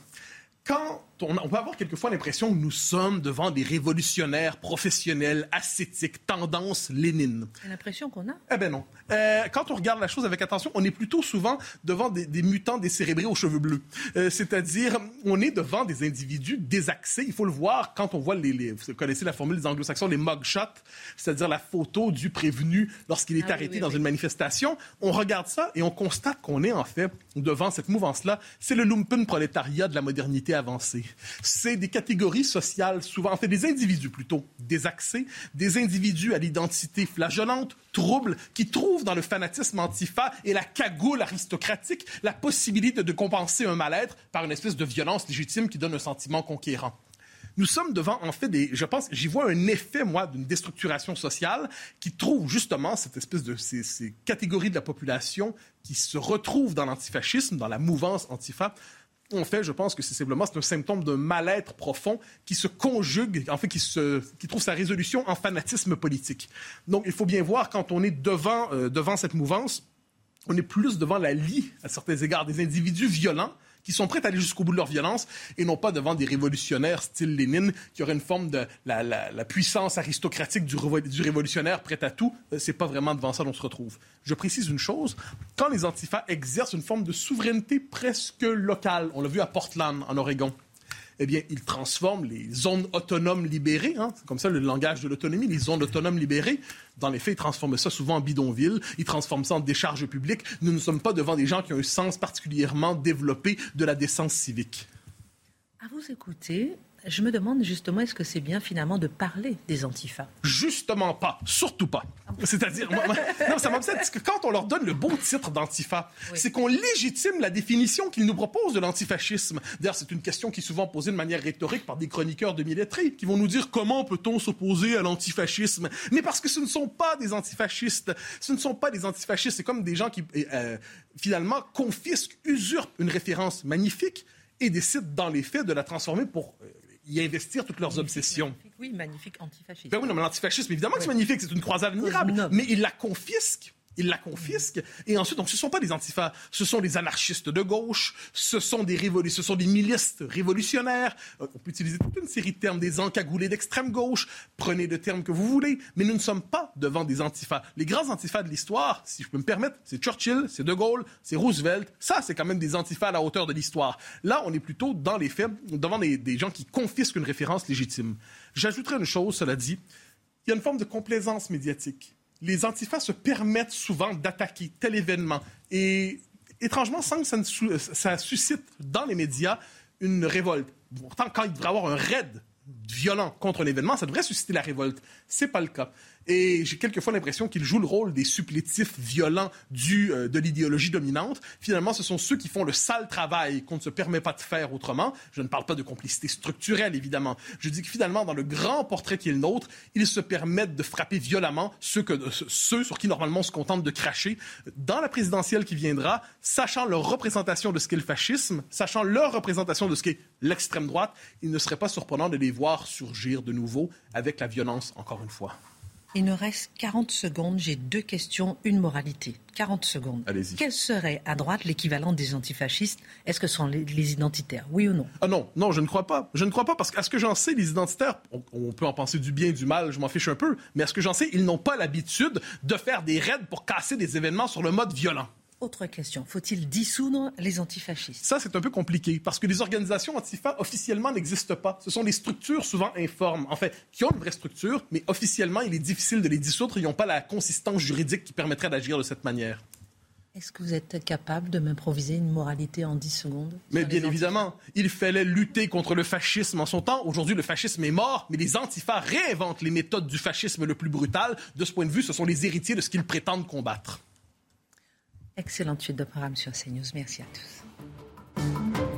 Quand on, peut avoir quelquefois l'impression que nous sommes devant des révolutionnaires professionnels, ascétiques, tendance Lénine. C'est l'impression qu'on a. Eh ben non. Euh, quand on regarde la chose avec attention, on est plutôt souvent devant des, mutants décérébrés aux cheveux bleus. Euh, c'est-à-dire, on est devant des individus désaxés. Il faut le voir quand on voit les, vous connaissez la formule des anglo-saxons, les mugshots, c'est-à-dire la photo du prévenu lorsqu'il est ah arrêté dans une manifestation. On regarde ça et on constate qu'on est en fait devant cette mouvance-là. C'est le lumpen prolétariat de la modernité avancée c'est des catégories sociales, souvent, en fait, des individus plutôt désaxés, des individus à l'identité flageolante, trouble, qui trouvent dans le fanatisme antifa et la cagoule aristocratique la possibilité de compenser un mal-être par une espèce de violence légitime qui donne un sentiment conquérant. Nous sommes devant, en fait, des, je pense, j'y vois un effet, moi, d'une déstructuration sociale qui trouve justement cette espèce de, ces, ces, catégories de la population qui se retrouvent dans l'antifascisme, dans la mouvance antifa, en fait, je pense que c'est simplement un symptôme d'un mal-être profond qui se conjugue, en fait, qui, se, qui trouve sa résolution en fanatisme politique. Donc, il faut bien voir quand on est devant, euh, devant cette mouvance, on est plus devant la lie, à certains égards, des individus violents qui sont prêts à aller jusqu'au bout de leur violence et non pas devant des révolutionnaires style Lénine qui auraient une forme de la, puissance aristocratique du, du, révolutionnaire prêt à tout. Euh, c'est pas vraiment devant ça qu'on se retrouve. Je précise une chose, quand les antifas exercent une forme de souveraineté presque locale, on l'a vu à Portland, en Oregon, eh bien, ils transforment les zones autonomes libérées, hein, comme ça le langage de l'autonomie, les zones autonomes libérées. Dans les faits, ils transforment ça souvent en bidonville, ils transforment ça en décharge publique. Nous ne sommes pas devant des gens qui ont un sens particulièrement développé de la décence civique. À vous écouter, je me demande justement, est-ce que c'est bien finalement de parler des antifas? Justement pas, surtout pas. C'est-à-dire, non, ça m'obsède parce que quand on leur donne le beau titre d'antifa, c'est qu'on légitime la définition qu'ils nous proposent de l'antifascisme. D'ailleurs, c'est une question qui est souvent posée de manière rhétorique par des chroniqueurs de millettrés qui vont nous dire comment peut-on s'opposer à l'antifascisme. Mais parce que ce ne sont pas des antifascistes. Ce ne sont pas des antifascistes. C'est comme des gens qui, euh, finalement, confisquent, usurpent une référence magnifique et décident dans les faits de la transformer pour euh, y investir toutes leurs obsessions. oui, magnifique antifascisme. Ben oui, non, mais l'antifascisme, évidemment que c'est magnifique, c'est une croisade admirable, mais ils la confisquent ils la confisquent. Et ensuite, donc, ce ne sont pas des antifas, ce sont des anarchistes de gauche, ce sont des, ce sont des milices révolutionnaires. Euh, on peut utiliser toute une série de termes, des encagoulés d'extrême gauche. Prenez le terme que vous voulez, mais nous ne sommes pas devant des antifas. Les grands antifas de l'histoire, si je peux me permettre, c'est Churchill, c'est De Gaulle, c'est Roosevelt. Ça, c'est quand même des antifas à la hauteur de l'histoire. Là, on est plutôt dans les faits, devant des, des gens qui confisquent une référence légitime. J'ajouterai une chose, cela dit. Il y a une forme de complaisance médiatique les antifas se permettent souvent d'attaquer tel événement. Et étrangement, sans que ça, suscite dans les médias une révolte. Pourtant, quand il devrait y avoir un raid violent contre l'événement, ça devrait susciter la révolte. C'est pas le cas. Et j'ai quelquefois l'impression qu'ils jouent le rôle des supplétifs violents du, euh, de l'idéologie dominante. Finalement, ce sont ceux qui font le sale travail qu'on ne se permet pas de faire autrement. Je ne parle pas de complicité structurelle, évidemment. Je dis que finalement, dans le grand portrait qui est le nôtre, ils se permettent de frapper violemment ceux, ceux sur qui normalement on se contente de cracher. Dans la présidentielle qui viendra, sachant leur représentation de ce qu'est le fascisme, sachant leur représentation de ce qu'est l'extrême droite, il ne serait pas surprenant de les voir surgir de nouveau avec la violence, encore une fois. Il nous reste 40 secondes. J'ai deux questions, une moralité. 40 secondes. Allez-y. Quel serait à droite l'équivalent des antifascistes? Est-ce que ce sont les, identitaires? Oui ou non? Ah non, non, je ne crois pas. Je ne crois pas parce qu'à ce que j'en sais, les identitaires, on, peut en penser du bien et du mal, je m'en fiche un peu, mais à ce que j'en sais, ils n'ont pas l'habitude de faire des raids pour casser des événements sur le mode violent. Autre question, faut-il dissoudre les antifascistes? Ça, c'est un peu compliqué parce que les organisations antifas officiellement n'existent pas. Ce sont des structures souvent informes, en fait, qui ont une vraie structure, mais officiellement, il est difficile de les dissoudre. Ils n'ont pas la consistance juridique qui permettrait d'agir de cette manière. Est-ce que vous êtes capable de m'improviser une moralité en 10 secondes Mais bien évidemment, il fallait lutter contre le fascisme en son temps. Aujourd'hui, le fascisme est mort, mais les antifas réinventent les méthodes du fascisme le plus brutal. De ce point de vue, ce sont les héritiers de ce qu'ils prétendent combattre. Excellente suite de programme sur CNews. Merci à tous.